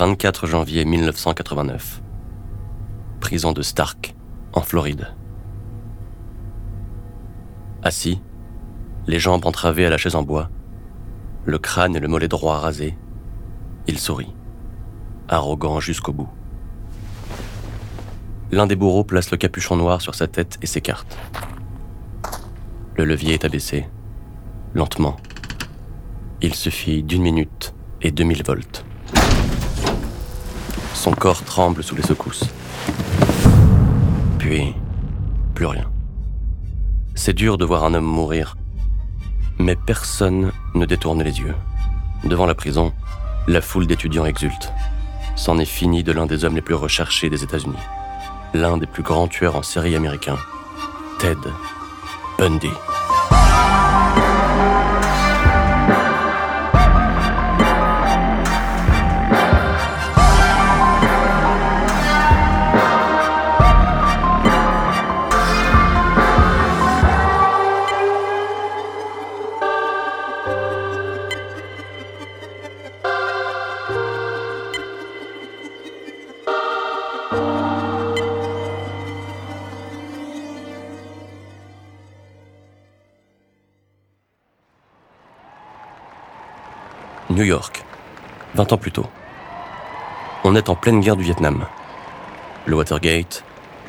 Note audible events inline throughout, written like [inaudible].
24 janvier 1989. Prison de Stark, en Floride. Assis, les jambes entravées à la chaise en bois, le crâne et le mollet droit rasés, il sourit, arrogant jusqu'au bout. L'un des bourreaux place le capuchon noir sur sa tête et s'écarte. Le levier est abaissé, lentement. Il suffit d'une minute et 2000 volts. Son corps tremble sous les secousses. Puis, plus rien. C'est dur de voir un homme mourir, mais personne ne détourne les yeux. Devant la prison, la foule d'étudiants exulte. C'en est fini de l'un des hommes les plus recherchés des États-Unis. L'un des plus grands tueurs en série américains, Ted Bundy. New York, 20 ans plus tôt. On est en pleine guerre du Vietnam. Le Watergate,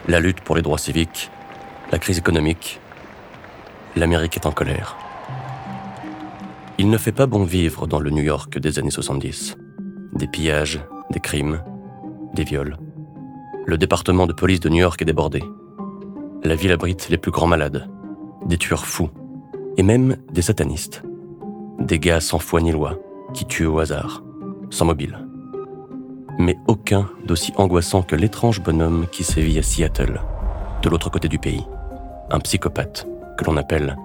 la lutte pour les droits civiques, la crise économique. L'Amérique est en colère. Il ne fait pas bon vivre dans le New York des années 70. Des pillages, des crimes, des viols. Le département de police de New York est débordé. La ville abrite les plus grands malades, des tueurs fous, et même des satanistes. Des gars sans foi ni loi, qui tue au hasard, sans mobile. Mais aucun d'aussi angoissant que l'étrange bonhomme qui sévit à Seattle, de l'autre côté du pays. Un psychopathe que l'on appelle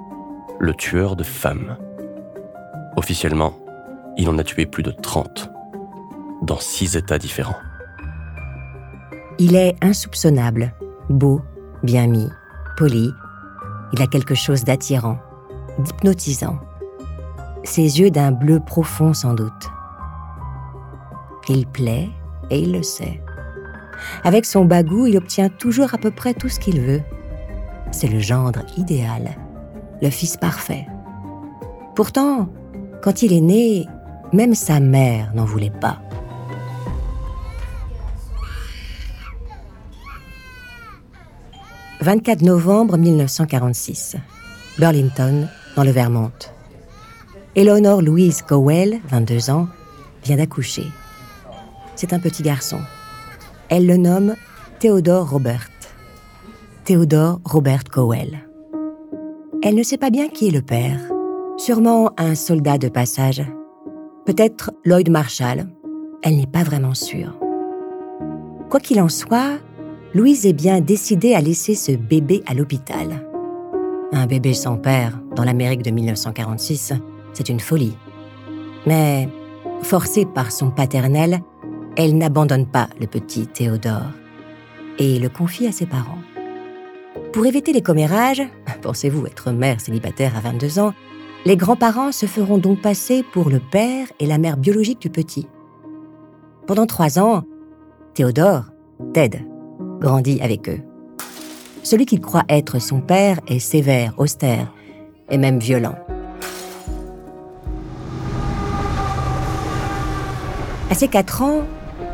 le tueur de femmes. Officiellement, il en a tué plus de 30, dans six États différents. Il est insoupçonnable, beau, bien mis, poli. Il a quelque chose d'attirant, d'hypnotisant ses yeux d'un bleu profond sans doute. Il plaît et il le sait. Avec son bagou, il obtient toujours à peu près tout ce qu'il veut. C'est le gendre idéal, le fils parfait. Pourtant, quand il est né, même sa mère n'en voulait pas. « 24 novembre 1946, Burlington, dans le Vermont. Eleanor Louise Cowell, 22 ans, vient d'accoucher. C'est un petit garçon. Elle le nomme Theodore Robert. Theodore Robert Cowell. Elle ne sait pas bien qui est le père. Sûrement un soldat de passage. Peut-être Lloyd Marshall. Elle n'est pas vraiment sûre. Quoi qu'il en soit, Louise est bien décidée à laisser ce bébé à l'hôpital. Un bébé sans père dans l'Amérique de 1946, c'est une folie. Mais, forcée par son paternel, elle n'abandonne pas le petit Théodore et le confie à ses parents. Pour éviter les commérages, [laughs] pensez-vous être mère célibataire à 22 ans, les grands-parents se feront donc passer pour le père et la mère biologique du petit. Pendant trois ans, Théodore, Ted, grandit avec eux. Celui qu'il croit être son père est sévère, austère et même violent. À ses quatre ans,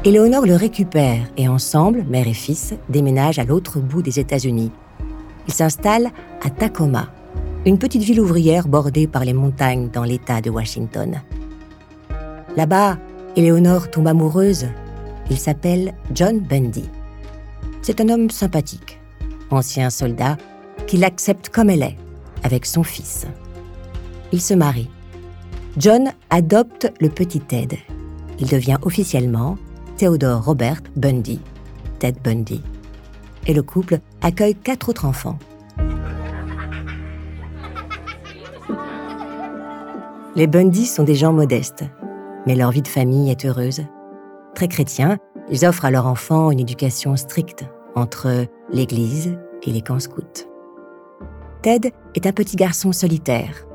Éléonore le récupère et ensemble, mère et fils, déménagent à l'autre bout des États-Unis. Ils s'installent à Tacoma, une petite ville ouvrière bordée par les montagnes dans l'État de Washington. Là-bas, Éléonore tombe amoureuse. Il s'appelle John Bundy. C'est un homme sympathique, ancien soldat, qui l'accepte comme elle est, avec son fils. Ils se marient. John adopte le petit Ted il devient officiellement Theodore Robert Bundy, Ted Bundy. Et le couple accueille quatre autres enfants. Les Bundy sont des gens modestes, mais leur vie de famille est heureuse. Très chrétiens, ils offrent à leurs enfants une éducation stricte entre l'église et les camps scouts. Ted est un petit garçon solitaire,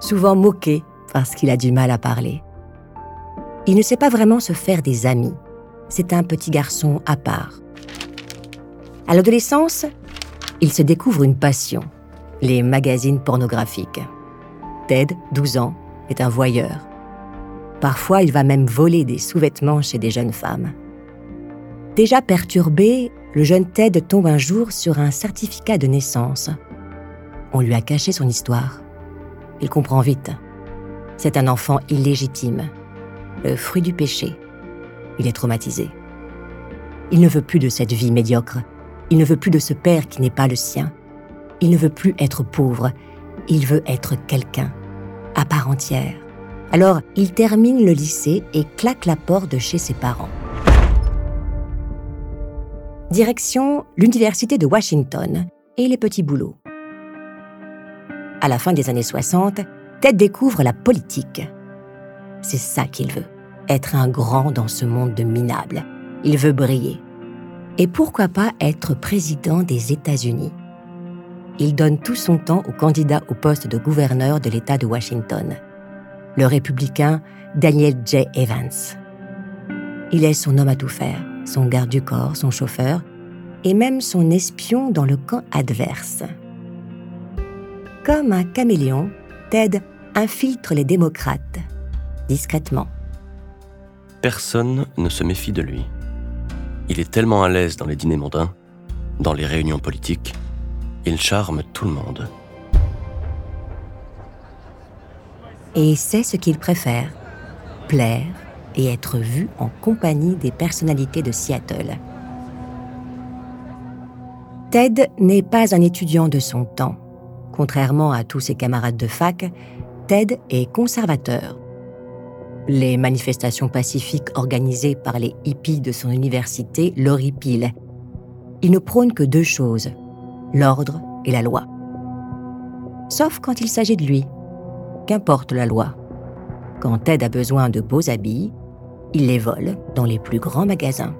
souvent moqué parce qu'il a du mal à parler. Il ne sait pas vraiment se faire des amis. C'est un petit garçon à part. À l'adolescence, il se découvre une passion, les magazines pornographiques. Ted, 12 ans, est un voyeur. Parfois, il va même voler des sous-vêtements chez des jeunes femmes. Déjà perturbé, le jeune Ted tombe un jour sur un certificat de naissance. On lui a caché son histoire. Il comprend vite. C'est un enfant illégitime, le fruit du péché. Il est traumatisé. Il ne veut plus de cette vie médiocre. Il ne veut plus de ce père qui n'est pas le sien. Il ne veut plus être pauvre. Il veut être quelqu'un, à part entière. Alors, il termine le lycée et claque la porte de chez ses parents. Direction l'Université de Washington et les petits boulots. À la fin des années 60, Ted découvre la politique. C'est ça qu'il veut, être un grand dans ce monde de minables. Il veut briller. Et pourquoi pas être président des États-Unis? Il donne tout son temps au candidat au poste de gouverneur de l'État de Washington, le républicain Daniel J. Evans. Il est son homme à tout faire, son garde du corps, son chauffeur, et même son espion dans le camp adverse. Comme un caméléon, Ted infiltre les démocrates, discrètement. Personne ne se méfie de lui. Il est tellement à l'aise dans les dîners mondains, dans les réunions politiques, il charme tout le monde. Et c'est ce qu'il préfère, plaire et être vu en compagnie des personnalités de Seattle. Ted n'est pas un étudiant de son temps. Contrairement à tous ses camarades de fac, Ted est conservateur. Les manifestations pacifiques organisées par les hippies de son université l'horripilent. Il ne prône que deux choses, l'ordre et la loi. Sauf quand il s'agit de lui. Qu'importe la loi. Quand Ted a besoin de beaux habits, il les vole dans les plus grands magasins.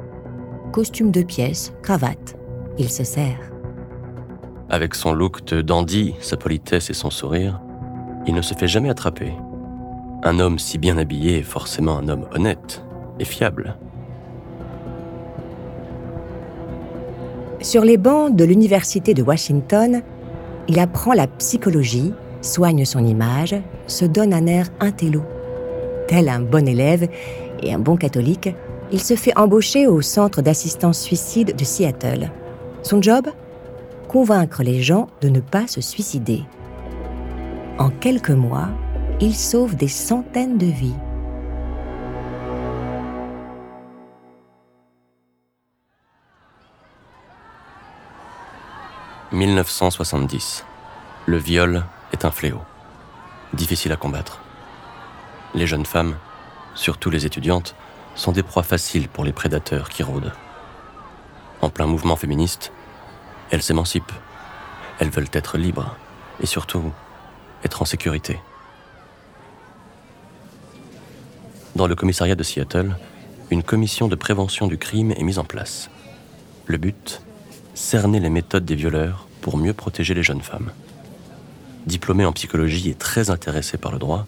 Costume de pièces, cravate, il se sert. Avec son look de dandy, sa politesse et son sourire, il ne se fait jamais attraper. Un homme si bien habillé est forcément un homme honnête et fiable. Sur les bancs de l'Université de Washington, il apprend la psychologie, soigne son image, se donne un air intello. Tel un bon élève et un bon catholique, il se fait embaucher au centre d'assistance suicide de Seattle. Son job? Convaincre les gens de ne pas se suicider. En quelques mois, il sauve des centaines de vies. « 1970. Le viol est un fléau. Difficile à combattre. Les jeunes femmes, surtout les étudiantes, sont des proies faciles pour les prédateurs qui rôdent. En plein mouvement féministe, elles s'émancipent. Elles veulent être libres et surtout être en sécurité. Dans le commissariat de Seattle, une commission de prévention du crime est mise en place. Le but Cerner les méthodes des violeurs pour mieux protéger les jeunes femmes. Diplômé en psychologie et très intéressé par le droit,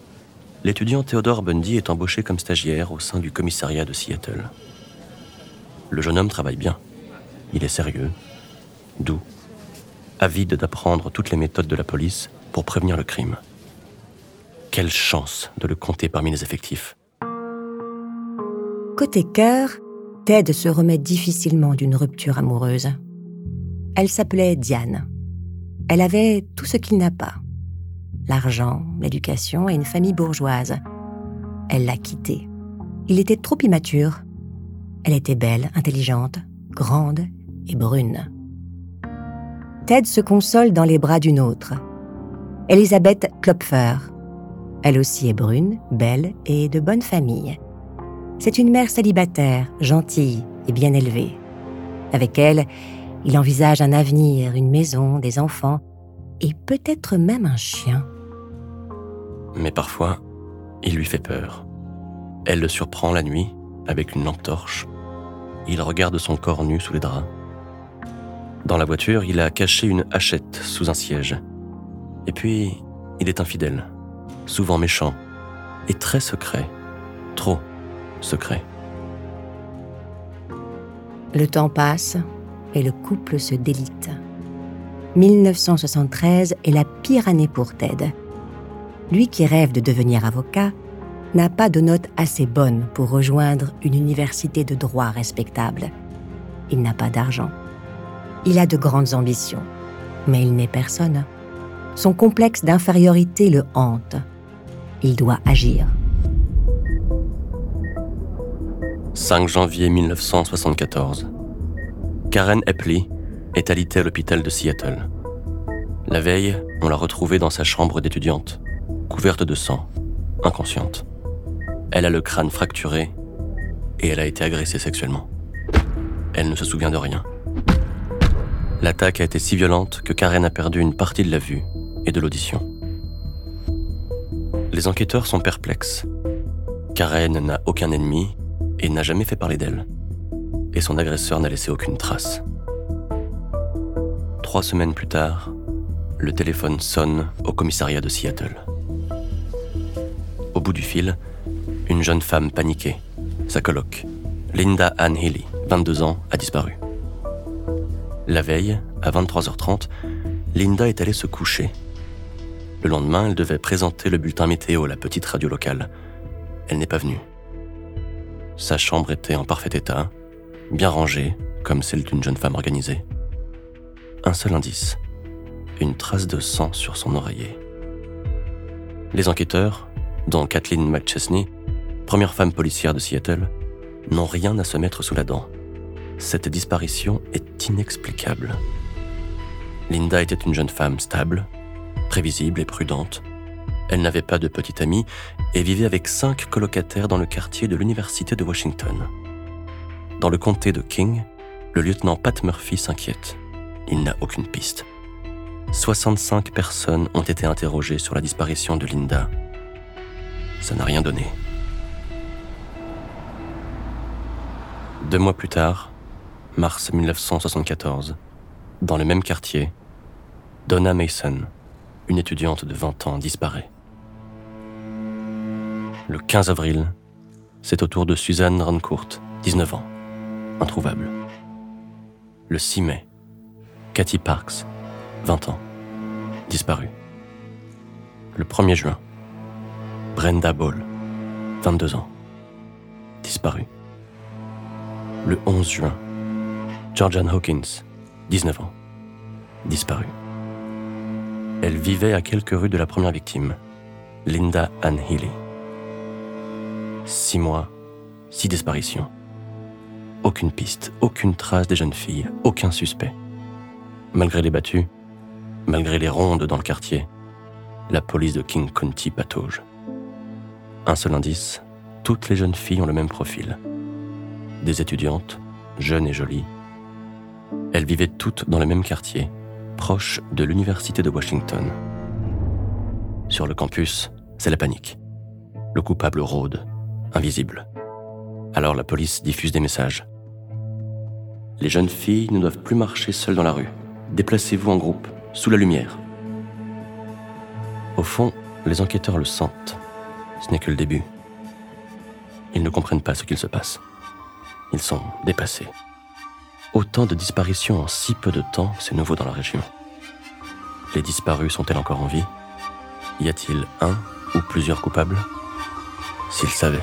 l'étudiant Theodore Bundy est embauché comme stagiaire au sein du commissariat de Seattle. Le jeune homme travaille bien. Il est sérieux, doux, avide d'apprendre toutes les méthodes de la police pour prévenir le crime. Quelle chance de le compter parmi les effectifs. Côté cœur, Ted se remet difficilement d'une rupture amoureuse. Elle s'appelait Diane. Elle avait tout ce qu'il n'a pas. L'argent, l'éducation et une famille bourgeoise. Elle l'a quitté. Il était trop immature. Elle était belle, intelligente, grande et brune. Ted se console dans les bras d'une autre. Elisabeth Klopfer. Elle aussi est brune, belle et de bonne famille. C'est une mère célibataire, gentille et bien élevée. Avec elle, il envisage un avenir, une maison, des enfants et peut-être même un chien. Mais parfois, il lui fait peur. Elle le surprend la nuit avec une lampe torche. Il regarde son corps nu sous les draps. Dans la voiture, il a caché une hachette sous un siège. Et puis, il est infidèle, souvent méchant, et très secret. Trop. Secret. Le temps passe et le couple se délite. 1973 est la pire année pour Ted. Lui qui rêve de devenir avocat n'a pas de notes assez bonnes pour rejoindre une université de droit respectable. Il n'a pas d'argent. Il a de grandes ambitions, mais il n'est personne. Son complexe d'infériorité le hante. Il doit agir. 5 janvier 1974. Karen Epley est alitée à l'hôpital de Seattle. La veille, on l'a retrouvée dans sa chambre d'étudiante, couverte de sang, inconsciente. Elle a le crâne fracturé et elle a été agressée sexuellement. Elle ne se souvient de rien. L'attaque a été si violente que Karen a perdu une partie de la vue et de l'audition. Les enquêteurs sont perplexes. Karen n'a aucun ennemi et n'a jamais fait parler d'elle. Et son agresseur n'a laissé aucune trace. Trois semaines plus tard, le téléphone sonne au commissariat de Seattle. Au bout du fil, une jeune femme paniquée, sa coloc, Linda Ann Healy, 22 ans, a disparu. La veille, à 23h30, Linda est allée se coucher. Le lendemain, elle devait présenter le bulletin météo à la petite radio locale. Elle n'est pas venue. Sa chambre était en parfait état, bien rangée, comme celle d'une jeune femme organisée. Un seul indice, une trace de sang sur son oreiller. Les enquêteurs, dont Kathleen McChesney, première femme policière de Seattle, n'ont rien à se mettre sous la dent. Cette disparition est inexplicable. Linda était une jeune femme stable, prévisible et prudente. Elle n'avait pas de petite amie et vivait avec cinq colocataires dans le quartier de l'Université de Washington. Dans le comté de King, le lieutenant Pat Murphy s'inquiète. Il n'a aucune piste. 65 personnes ont été interrogées sur la disparition de Linda. Ça n'a rien donné. Deux mois plus tard, mars 1974, dans le même quartier, Donna Mason, une étudiante de 20 ans, disparaît. Le 15 avril, c'est au tour de Suzanne Rancourt, 19 ans, introuvable. Le 6 mai, Cathy Parks, 20 ans, disparue. Le 1er juin, Brenda Ball, 22 ans, disparue. Le 11 juin, Georgian Hawkins, 19 ans, disparue. Elle vivait à quelques rues de la première victime, Linda Ann Healy. Six mois, six disparitions. Aucune piste, aucune trace des jeunes filles, aucun suspect. Malgré les battues, malgré les rondes dans le quartier, la police de King County patauge. Un seul indice, toutes les jeunes filles ont le même profil. Des étudiantes, jeunes et jolies. Elles vivaient toutes dans le même quartier, proche de l'Université de Washington. Sur le campus, c'est la panique. Le coupable rôde, invisible. Alors la police diffuse des messages. Les jeunes filles ne doivent plus marcher seules dans la rue. Déplacez-vous en groupe, sous la lumière. Au fond, les enquêteurs le sentent. Ce n'est que le début. Ils ne comprennent pas ce qu'il se passe. Ils sont dépassés. Autant de disparitions en si peu de temps, c'est nouveau dans la région. Les disparus sont-elles encore en vie? Y a-t-il un ou plusieurs coupables? S'ils savaient.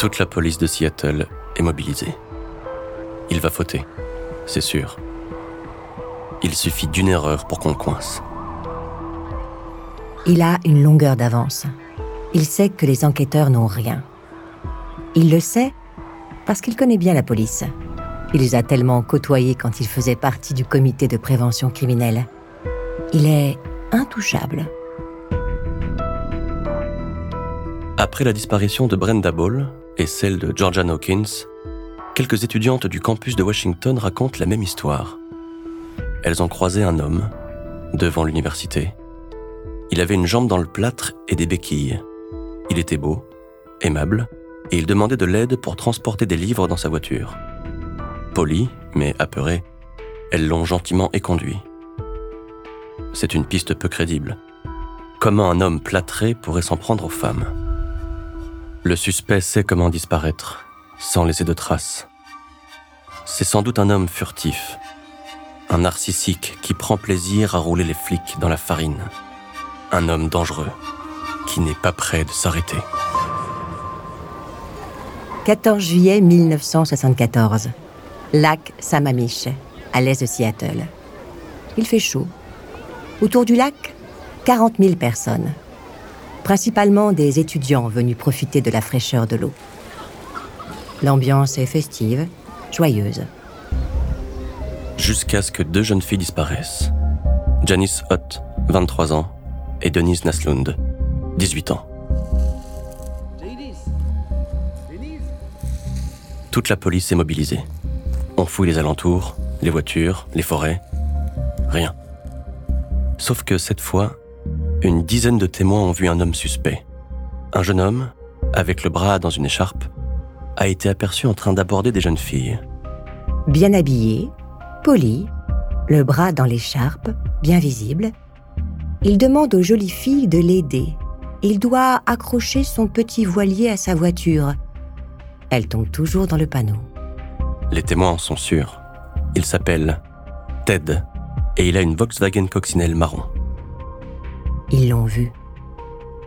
Toute la police de Seattle est mobilisée. Il va fauter, c'est sûr. Il suffit d'une erreur pour qu'on le coince. Il a une longueur d'avance. Il sait que les enquêteurs n'ont rien. Il le sait parce qu'il connaît bien la police. Il les a tellement côtoyés quand il faisait partie du comité de prévention criminelle. Il est intouchable. Après la disparition de Brenda Ball et celle de Georgia Hawkins, quelques étudiantes du campus de Washington racontent la même histoire. Elles ont croisé un homme devant l'université. Il avait une jambe dans le plâtre et des béquilles. Il était beau, aimable, et il demandait de l'aide pour transporter des livres dans sa voiture. Poli, mais apeuré, elles l'ont gentiment éconduit. C'est une piste peu crédible. Comment un homme plâtré pourrait s'en prendre aux femmes? Le suspect sait comment disparaître, sans laisser de traces. C'est sans doute un homme furtif, un narcissique qui prend plaisir à rouler les flics dans la farine, un homme dangereux qui n'est pas prêt de s'arrêter. 14 juillet 1974. Lac Sammamish, à l'est de Seattle. Il fait chaud. Autour du lac, 40 000 personnes. Principalement des étudiants venus profiter de la fraîcheur de l'eau. L'ambiance est festive, joyeuse. Jusqu'à ce que deux jeunes filles disparaissent. Janice Hutt, 23 ans, et Denise Naslund, 18 ans. Toute la police est mobilisée. On fouille les alentours, les voitures, les forêts. Rien. Sauf que cette fois, une dizaine de témoins ont vu un homme suspect. Un jeune homme, avec le bras dans une écharpe, a été aperçu en train d'aborder des jeunes filles. Bien habillé, poli, le bras dans l'écharpe, bien visible, il demande aux jolies filles de l'aider. Il doit accrocher son petit voilier à sa voiture elle tombe toujours dans le panneau. Les témoins en sont sûrs. Il s'appelle Ted et il a une Volkswagen coccinelle marron. Ils l'ont vu.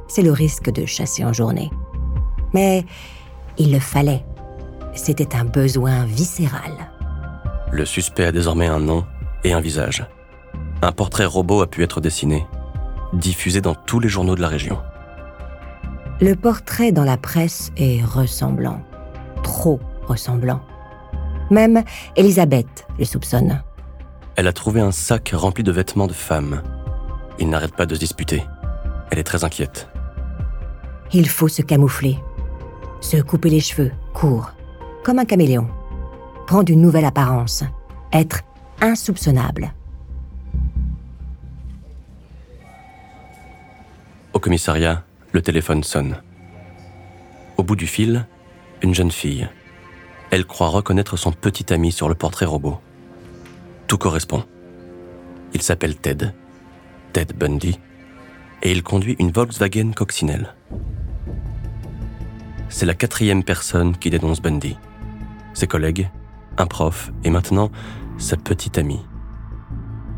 C'est le risque de chasser en journée. Mais il le fallait. C'était un besoin viscéral. Le suspect a désormais un nom et un visage. Un portrait robot a pu être dessiné, diffusé dans tous les journaux de la région. Le portrait dans la presse est ressemblant trop ressemblant. Même Elisabeth le soupçonne. Elle a trouvé un sac rempli de vêtements de femmes. Il n'arrête pas de se disputer. Elle est très inquiète. Il faut se camoufler. Se couper les cheveux, court, comme un caméléon. Prendre une nouvelle apparence. Être insoupçonnable. Au commissariat, le téléphone sonne. Au bout du fil, une jeune fille. Elle croit reconnaître son petit ami sur le portrait robot. Tout correspond. Il s'appelle Ted, Ted Bundy, et il conduit une Volkswagen coccinelle. C'est la quatrième personne qui dénonce Bundy. Ses collègues, un prof et maintenant sa petite amie.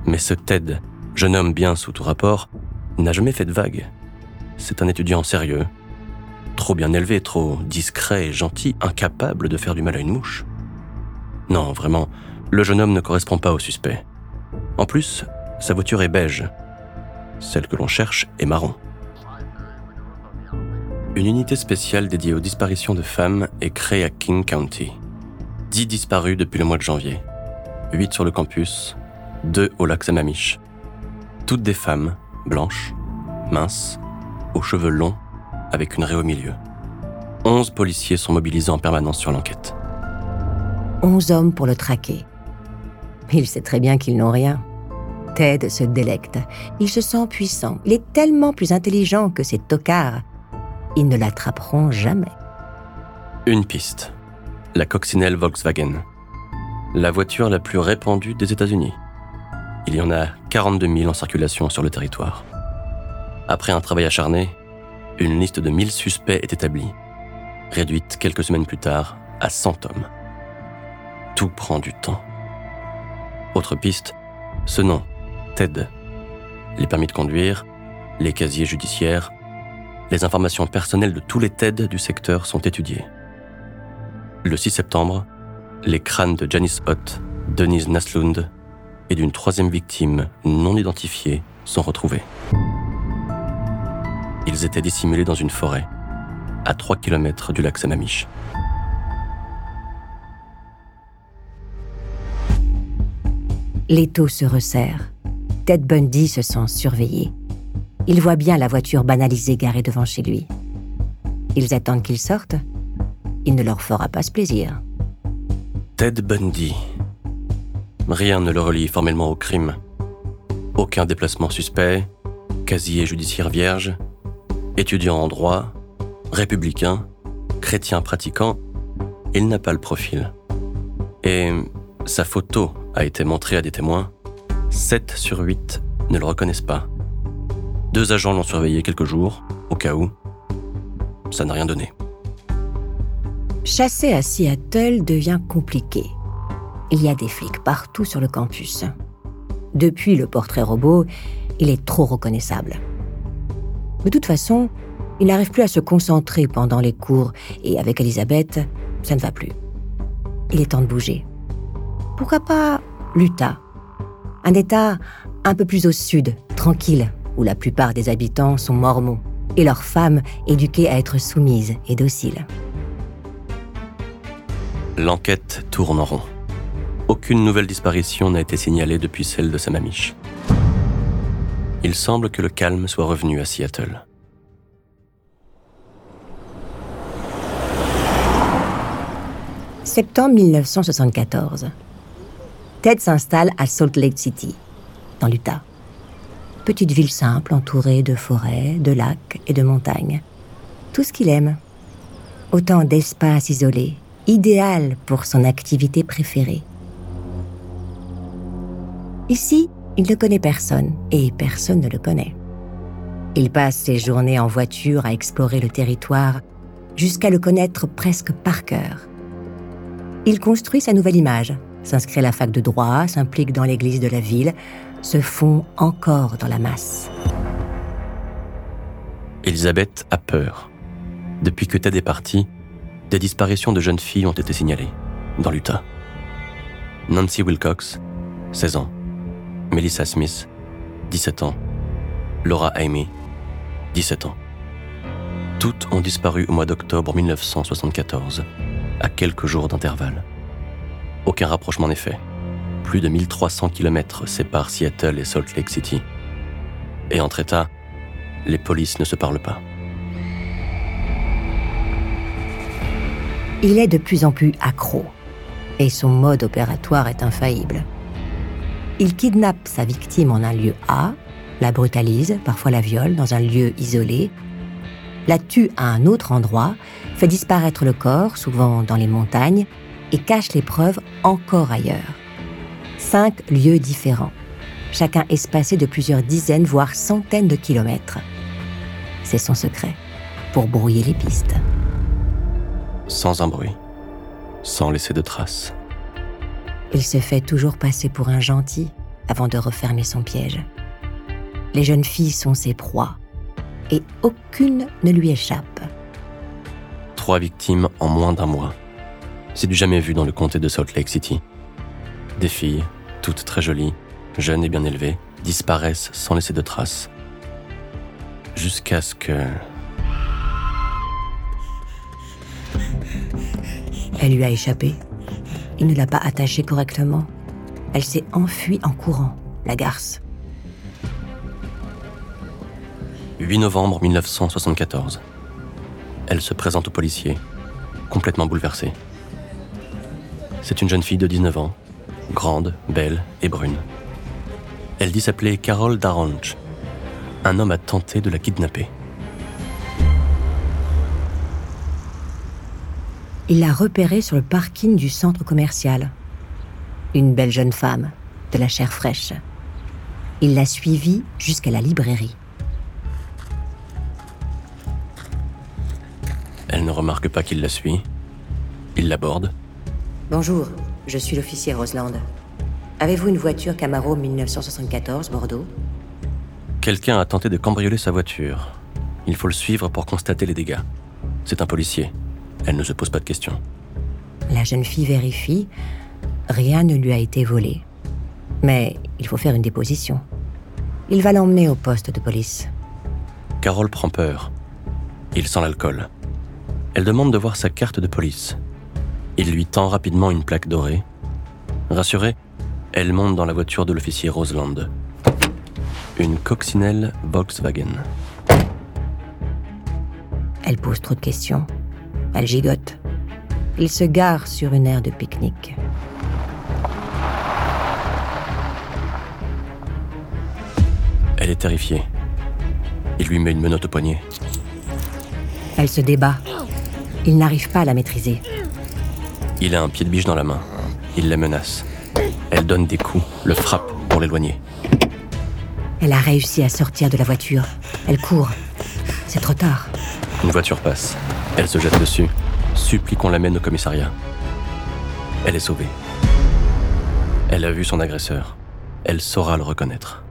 Mais ce Ted, jeune homme bien sous tout rapport, n'a jamais fait de vague. C'est un étudiant sérieux, Trop bien élevé, trop discret et gentil, incapable de faire du mal à une mouche. Non, vraiment, le jeune homme ne correspond pas au suspect. En plus, sa voiture est beige. Celle que l'on cherche est marron. Une unité spéciale dédiée aux disparitions de femmes est créée à King County. Dix disparus depuis le mois de janvier. Huit sur le campus, deux au lac Sammamish. Toutes des femmes, blanches, minces, aux cheveux longs avec une raie au milieu. Onze policiers sont mobilisés en permanence sur l'enquête. Onze hommes pour le traquer. Il sait très bien qu'ils n'ont rien. Ted se délecte. Il se sent puissant. Il est tellement plus intelligent que ces tocards. Ils ne l'attraperont jamais. Une piste. La coccinelle Volkswagen. La voiture la plus répandue des États-Unis. Il y en a 42 000 en circulation sur le territoire. Après un travail acharné, une liste de 1000 suspects est établie, réduite quelques semaines plus tard à 100 hommes. Tout prend du temps. Autre piste, ce nom, TED. Les permis de conduire, les casiers judiciaires, les informations personnelles de tous les TED du secteur sont étudiées. Le 6 septembre, les crânes de Janice Hutt, Denise Naslund et d'une troisième victime non identifiée sont retrouvés. Ils étaient dissimulés dans une forêt, à 3 km du lac Sammamish. L'étau se resserre. Ted Bundy se sent surveillé. Il voit bien la voiture banalisée garée devant chez lui. Ils attendent qu'il sorte. il ne leur fera pas ce plaisir. Ted Bundy. Rien ne le relie formellement au crime. Aucun déplacement suspect, casier judiciaire vierge, étudiant en droit, républicain, chrétien pratiquant, il n'a pas le profil. Et sa photo a été montrée à des témoins. 7 sur 8 ne le reconnaissent pas. Deux agents l'ont surveillé quelques jours, au cas où. Ça n'a rien donné. Chasser à Seattle devient compliqué. Il y a des flics partout sur le campus. Depuis le portrait robot, il est trop reconnaissable. De toute façon, il n'arrive plus à se concentrer pendant les cours et avec Elisabeth, ça ne va plus. Il est temps de bouger. Pourquoi pas l'Utah? Un État un peu plus au sud, tranquille, où la plupart des habitants sont mormons et leurs femmes éduquées à être soumises et dociles. L'enquête tourne en rond. Aucune nouvelle disparition n'a été signalée depuis celle de sa mamiche. Il semble que le calme soit revenu à Seattle. Septembre 1974. Ted s'installe à Salt Lake City, dans l'Utah. Petite ville simple entourée de forêts, de lacs et de montagnes. Tout ce qu'il aime. Autant d'espaces isolés, idéal pour son activité préférée. Ici, il ne connaît personne et personne ne le connaît. Il passe ses journées en voiture à explorer le territoire jusqu'à le connaître presque par cœur. Il construit sa nouvelle image, s'inscrit à la fac de droit, s'implique dans l'église de la ville, se fond encore dans la masse. Elisabeth a peur. Depuis que Ted est parti, des disparitions de jeunes filles ont été signalées, dans l'Utah. Nancy Wilcox, 16 ans. Melissa Smith, 17 ans. Laura Amy, 17 ans. Toutes ont disparu au mois d'octobre 1974, à quelques jours d'intervalle. Aucun rapprochement n'est fait. Plus de 1300 km séparent Seattle et Salt Lake City. Et entre États, les polices ne se parlent pas. Il est de plus en plus accro et son mode opératoire est infaillible. Il kidnappe sa victime en un lieu A, la brutalise, parfois la viole dans un lieu isolé, la tue à un autre endroit, fait disparaître le corps, souvent dans les montagnes, et cache les preuves encore ailleurs. Cinq lieux différents, chacun espacé de plusieurs dizaines, voire centaines de kilomètres. C'est son secret, pour brouiller les pistes sans un bruit, sans laisser de traces. Il se fait toujours passer pour un gentil avant de refermer son piège. Les jeunes filles sont ses proies, et aucune ne lui échappe. Trois victimes en moins d'un mois. C'est du jamais vu dans le comté de Salt Lake City. Des filles, toutes très jolies, jeunes et bien élevées, disparaissent sans laisser de traces. Jusqu'à ce que... Elle lui a échappé. Il ne l'a pas attachée correctement. Elle s'est enfuie en courant, la garce. 8 novembre 1974. Elle se présente au policier, complètement bouleversée. C'est une jeune fille de 19 ans, grande, belle et brune. Elle dit s'appeler Carol Daranch. Un homme a tenté de la kidnapper. il l'a repérée sur le parking du centre commercial. Une belle jeune femme, de la chair fraîche. Il l'a suivie jusqu'à la librairie. Elle ne remarque pas qu'il la suit. Il l'aborde. Bonjour, je suis l'officier Roseland. Avez-vous une voiture Camaro 1974 Bordeaux? Quelqu'un a tenté de cambrioler sa voiture. Il faut le suivre pour constater les dégâts. C'est un policier. Elle ne se pose pas de questions. La jeune fille vérifie. Rien ne lui a été volé. Mais il faut faire une déposition. Il va l'emmener au poste de police. Carole prend peur. Il sent l'alcool. Elle demande de voir sa carte de police. Il lui tend rapidement une plaque dorée. Rassurée, elle monte dans la voiture de l'officier Roseland. Une coccinelle Volkswagen. Elle pose trop de questions. Elle gigote. il se gare sur une aire de pique-nique. Elle est terrifiée. Il lui met une menotte au poignet. Elle se débat. Il n'arrive pas à la maîtriser. Il a un pied de biche dans la main. Il la menace. Elle donne des coups, le frappe pour l'éloigner. Elle a réussi à sortir de la voiture. Elle court. C'est trop tard. Une voiture passe. Elle se jette dessus, supplie qu'on l'amène au commissariat. Elle est sauvée. Elle a vu son agresseur. Elle saura le reconnaître.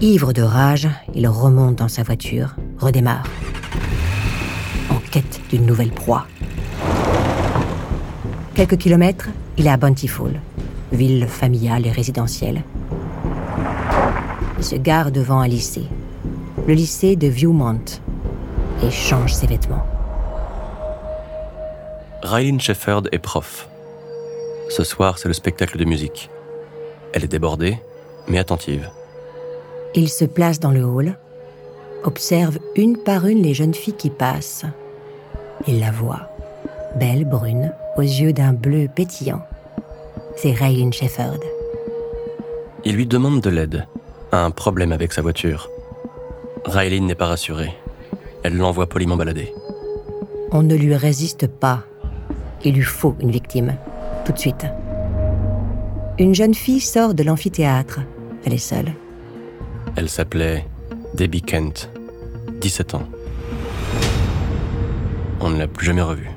Ivre de rage, il remonte dans sa voiture, redémarre. Quête d'une nouvelle proie. Quelques kilomètres, il est à Bountiful, ville familiale et résidentielle. Il se gare devant un lycée, le lycée de Viewmont, et change ses vêtements. Rylin Shefford est prof. Ce soir, c'est le spectacle de musique. Elle est débordée, mais attentive. Il se place dans le hall, observe une par une les jeunes filles qui passent. Il la voit, belle, brune, aux yeux d'un bleu pétillant. C'est Raylene Shefford. Il lui demande de l'aide, a un problème avec sa voiture. Raylene n'est pas rassurée. Elle l'envoie poliment balader. On ne lui résiste pas. Il lui faut une victime, tout de suite. Une jeune fille sort de l'amphithéâtre. Elle est seule. Elle s'appelait Debbie Kent, 17 ans. On ne l'a plus jamais revue.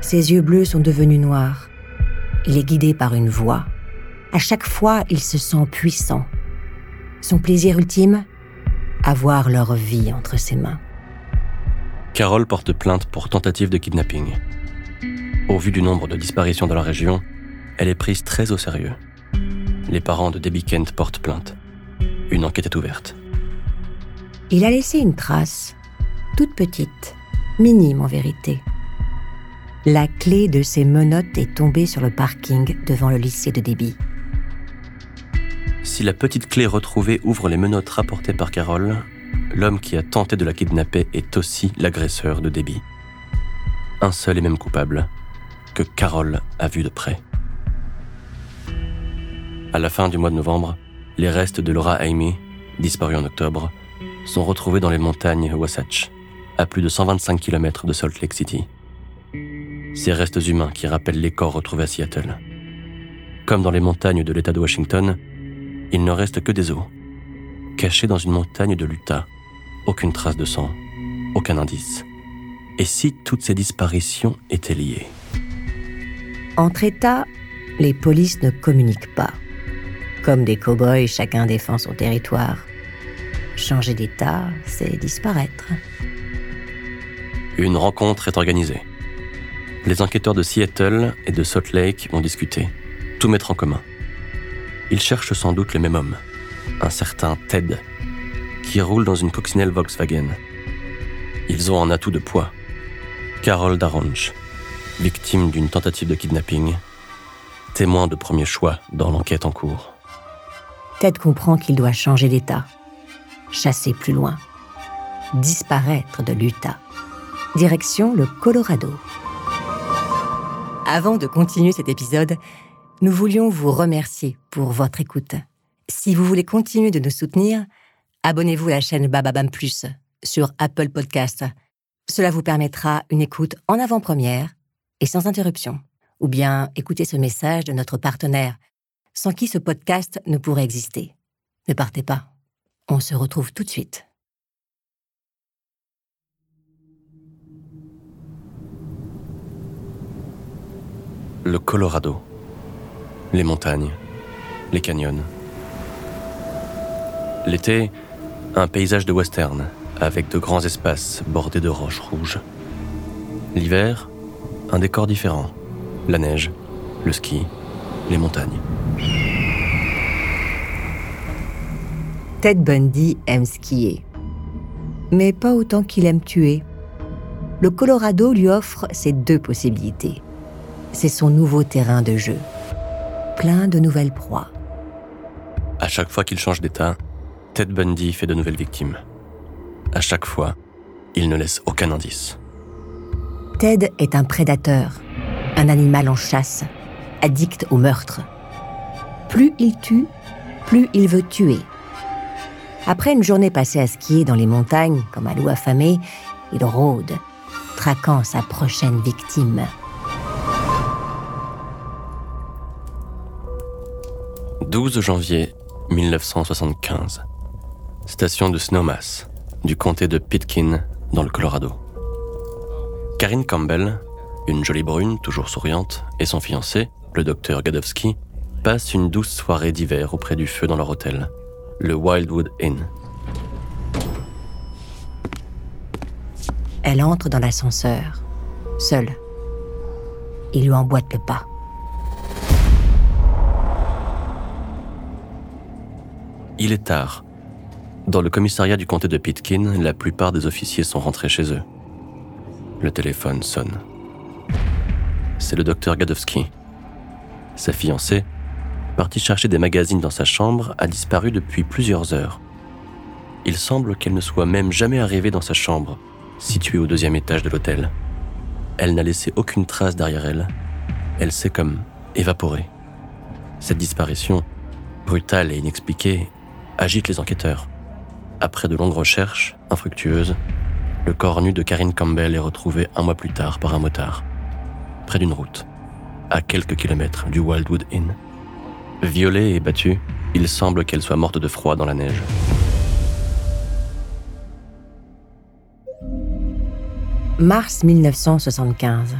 Ses yeux bleus sont devenus noirs. Il est guidé par une voix. À chaque fois, il se sent puissant. Son plaisir ultime? Avoir leur vie entre ses mains. Carole porte plainte pour tentative de kidnapping. Au vu du nombre de disparitions dans la région, elle est prise très au sérieux. Les parents de Debbie Kent portent plainte. Une enquête est ouverte. Il a laissé une trace, toute petite, minime en vérité. La clé de ses menottes est tombée sur le parking devant le lycée de Debbie. Si la petite clé retrouvée ouvre les menottes rapportées par Carole, l'homme qui a tenté de la kidnapper est aussi l'agresseur de Debbie. Un seul et même coupable, que Carole a vu de près. À la fin du mois de novembre, les restes de Laura Amy, disparue en octobre, sont retrouvés dans les montagnes Wasatch, à plus de 125 km de Salt Lake City. Ces restes humains qui rappellent les corps retrouvés à Seattle. Comme dans les montagnes de l'État de Washington, il ne reste que des os. Cachés dans une montagne de l'Utah, aucune trace de sang, aucun indice. Et si toutes ces disparitions étaient liées? Entre États, les polices ne communiquent pas. Comme des cow-boys, chacun défend son territoire. Changer d'État, c'est disparaître. Une rencontre est organisée. Les enquêteurs de Seattle et de Salt Lake vont discuter, tout mettre en commun. Ils cherchent sans doute le même homme, un certain Ted, qui roule dans une coccinelle Volkswagen. Ils ont un atout de poids. Carol Daronch, victime d'une tentative de kidnapping, témoin de premier choix dans l'enquête en cours. Ted comprend qu'il doit changer d'état, chasser plus loin, disparaître de l'Utah. Direction le Colorado. Avant de continuer cet épisode, nous voulions vous remercier pour votre écoute. Si vous voulez continuer de nous soutenir, abonnez-vous à la chaîne Bababam Plus sur Apple Podcast. Cela vous permettra une écoute en avant-première et sans interruption. Ou bien écoutez ce message de notre partenaire, sans qui ce podcast ne pourrait exister. Ne partez pas. On se retrouve tout de suite. Le Colorado les montagnes, les canyons. L'été, un paysage de western, avec de grands espaces bordés de roches rouges. L'hiver, un décor différent, la neige, le ski, les montagnes. Ted Bundy aime skier, mais pas autant qu'il aime tuer. Le Colorado lui offre ces deux possibilités. C'est son nouveau terrain de jeu plein de nouvelles proies. À chaque fois qu'il change d'état, Ted Bundy fait de nouvelles victimes. À chaque fois, il ne laisse aucun indice. Ted est un prédateur, un animal en chasse, addict au meurtre. Plus il tue, plus il veut tuer. Après une journée passée à skier dans les montagnes, comme un loup affamé, il rôde, traquant sa prochaine victime. 12 janvier 1975. Station de Snowmass, du comté de Pitkin, dans le Colorado. Karine Campbell, une jolie brune, toujours souriante, et son fiancé, le docteur Gadowski, passent une douce soirée d'hiver auprès du feu dans leur hôtel, le Wildwood Inn. Elle entre dans l'ascenseur, seule. Il lui emboîte le pas. Il est tard. Dans le commissariat du comté de Pitkin, la plupart des officiers sont rentrés chez eux. Le téléphone sonne. C'est le docteur Gadowski. Sa fiancée, partie chercher des magazines dans sa chambre, a disparu depuis plusieurs heures. Il semble qu'elle ne soit même jamais arrivée dans sa chambre, située au deuxième étage de l'hôtel. Elle n'a laissé aucune trace derrière elle. Elle s'est comme évaporée. Cette disparition, brutale et inexpliquée, agite les enquêteurs. Après de longues recherches, infructueuses, le corps nu de Karine Campbell est retrouvé un mois plus tard par un motard, près d'une route, à quelques kilomètres du Wildwood Inn. Violée et battue, il semble qu'elle soit morte de froid dans la neige. Mars 1975.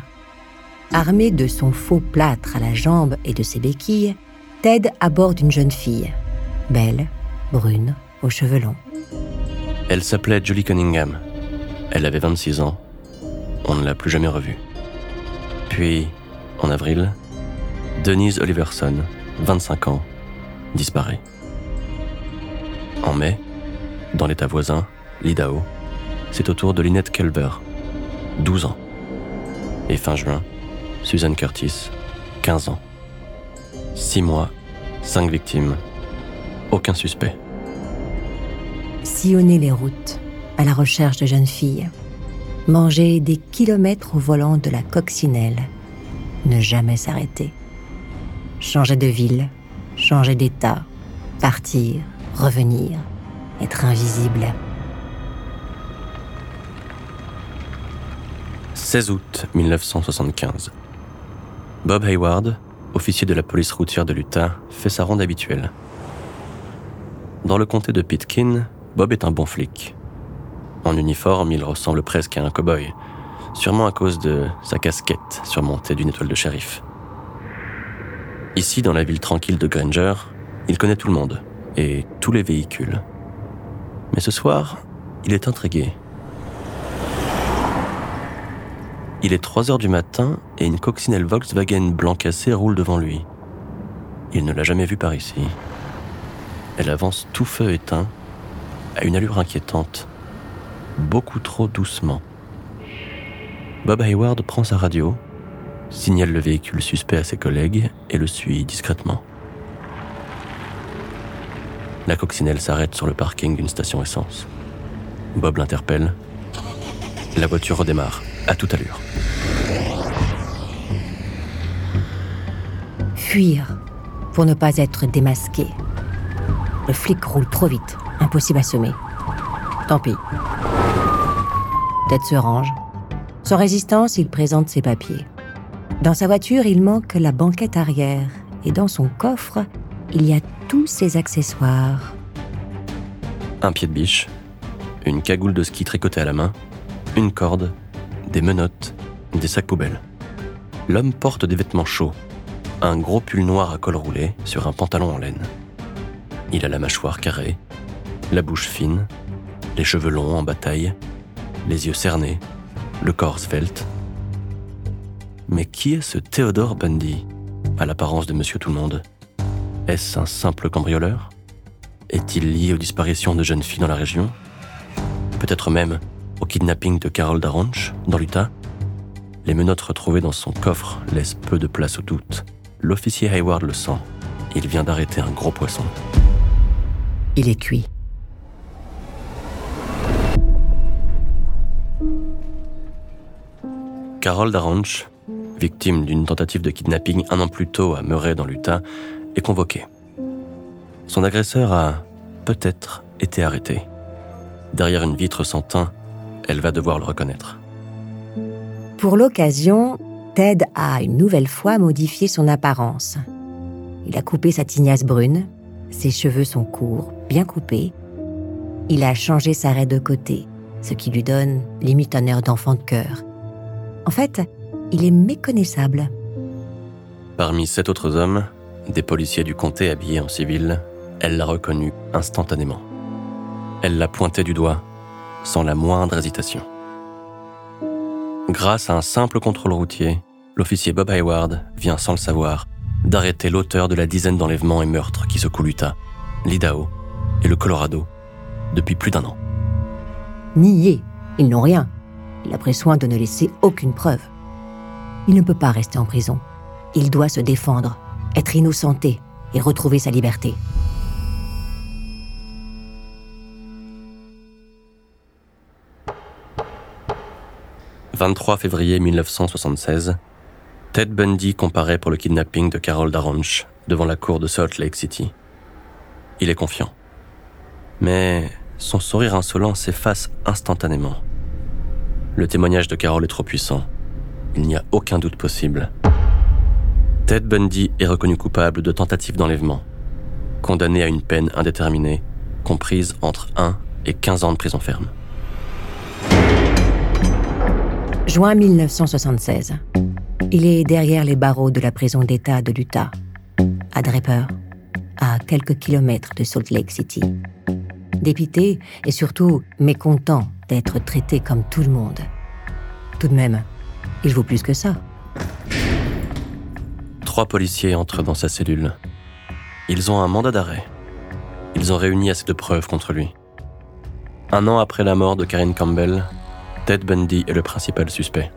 Armé de son faux plâtre à la jambe et de ses béquilles, Ted aborde une jeune fille, belle, brune, aux cheveux longs. Elle s'appelait Julie Cunningham. Elle avait 26 ans. On ne l'a plus jamais revue. Puis, en avril, Denise Oliverson, 25 ans, disparaît. En mai, dans l'état voisin, l'Idaho, c'est au tour de Lynette Kelber, 12 ans. Et fin juin, Susan Curtis, 15 ans. Six mois, cinq victimes, aucun suspect. Sillonner les routes à la recherche de jeunes filles. Manger des kilomètres au volant de la coccinelle. Ne jamais s'arrêter. Changer de ville, changer d'état, partir, revenir, être invisible. 16 août 1975. Bob Hayward, officier de la police routière de l'Utah, fait sa ronde habituelle. Dans le comté de Pitkin, Bob est un bon flic. En uniforme, il ressemble presque à un cow-boy, sûrement à cause de sa casquette surmontée d'une étoile de shérif. Ici, dans la ville tranquille de Granger, il connaît tout le monde et tous les véhicules. Mais ce soir, il est intrigué. Il est 3 heures du matin et une coccinelle Volkswagen blanc cassé roule devant lui. Il ne l'a jamais vue par ici. Elle avance tout feu éteint, à une allure inquiétante, beaucoup trop doucement. Bob Hayward prend sa radio, signale le véhicule suspect à ses collègues et le suit discrètement. La coccinelle s'arrête sur le parking d'une station essence. Bob l'interpelle. La voiture redémarre, à toute allure. Fuir pour ne pas être démasqué. Le flic roule trop vite, impossible à semer. Tant pis. Tête se range. Sans résistance, il présente ses papiers. Dans sa voiture, il manque la banquette arrière et dans son coffre, il y a tous ses accessoires. Un pied de biche, une cagoule de ski tricotée à la main, une corde, des menottes, des sacs poubelles. L'homme porte des vêtements chauds, un gros pull noir à col roulé sur un pantalon en laine. Il a la mâchoire carrée, la bouche fine, les cheveux longs en bataille, les yeux cernés, le corps svelte. Mais qui est ce Théodore Bundy, à l'apparence de Monsieur Tout-le-Monde? Est-ce un simple cambrioleur? Est-il lié aux disparitions de jeunes filles dans la région? Peut-être même au kidnapping de Carol Daranch, dans l'Utah? Les menottes retrouvées dans son coffre laissent peu de place au doute. L'officier Hayward le sent. Il vient d'arrêter un gros poisson. Il est cuit. Carole Daranch victime d'une tentative de kidnapping un an plus tôt à Murray dans l'Utah, est convoquée. Son agresseur a peut-être été arrêté. Derrière une vitre sans teint, elle va devoir le reconnaître. Pour l'occasion, Ted a une nouvelle fois modifié son apparence. Il a coupé sa tignasse brune, ses cheveux sont courts, bien coupés. Il a changé sa raie de côté, ce qui lui donne limite un air d'enfant de cœur. En fait, il est méconnaissable. Parmi sept autres hommes, des policiers du comté habillés en civil, elle l'a reconnu instantanément. Elle l'a pointé du doigt, sans la moindre hésitation. Grâce à un simple contrôle routier, l'officier Bob Hayward vient sans le savoir d'arrêter l'auteur de la dizaine d'enlèvements et meurtres qui secouent l'Utah, l'Idaho et le Colorado depuis plus d'un an. Nier, ils n'ont rien. Il a pris soin de ne laisser aucune preuve. Il ne peut pas rester en prison. Il doit se défendre, être innocenté et retrouver sa liberté. « 23 février 1976, Ted Bundy comparaît pour le kidnapping de Carol Daranch devant la cour de Salt Lake City. Il est confiant. Mais son sourire insolent s'efface instantanément. Le témoignage de Carol est trop puissant. Il n'y a aucun doute possible. Ted Bundy est reconnu coupable de tentative d'enlèvement, condamné à une peine indéterminée, comprise entre 1 et 15 ans de prison ferme. Juin 1976. Il est derrière les barreaux de la prison d'État de l'Utah, à Draper, à quelques kilomètres de Salt Lake City dépité et surtout mécontent d'être traité comme tout le monde. Tout de même, il vaut plus que ça. Trois policiers entrent dans sa cellule. Ils ont un mandat d'arrêt. Ils ont réuni assez de preuves contre lui. Un an après la mort de Karine Campbell, Ted Bundy est le principal suspect.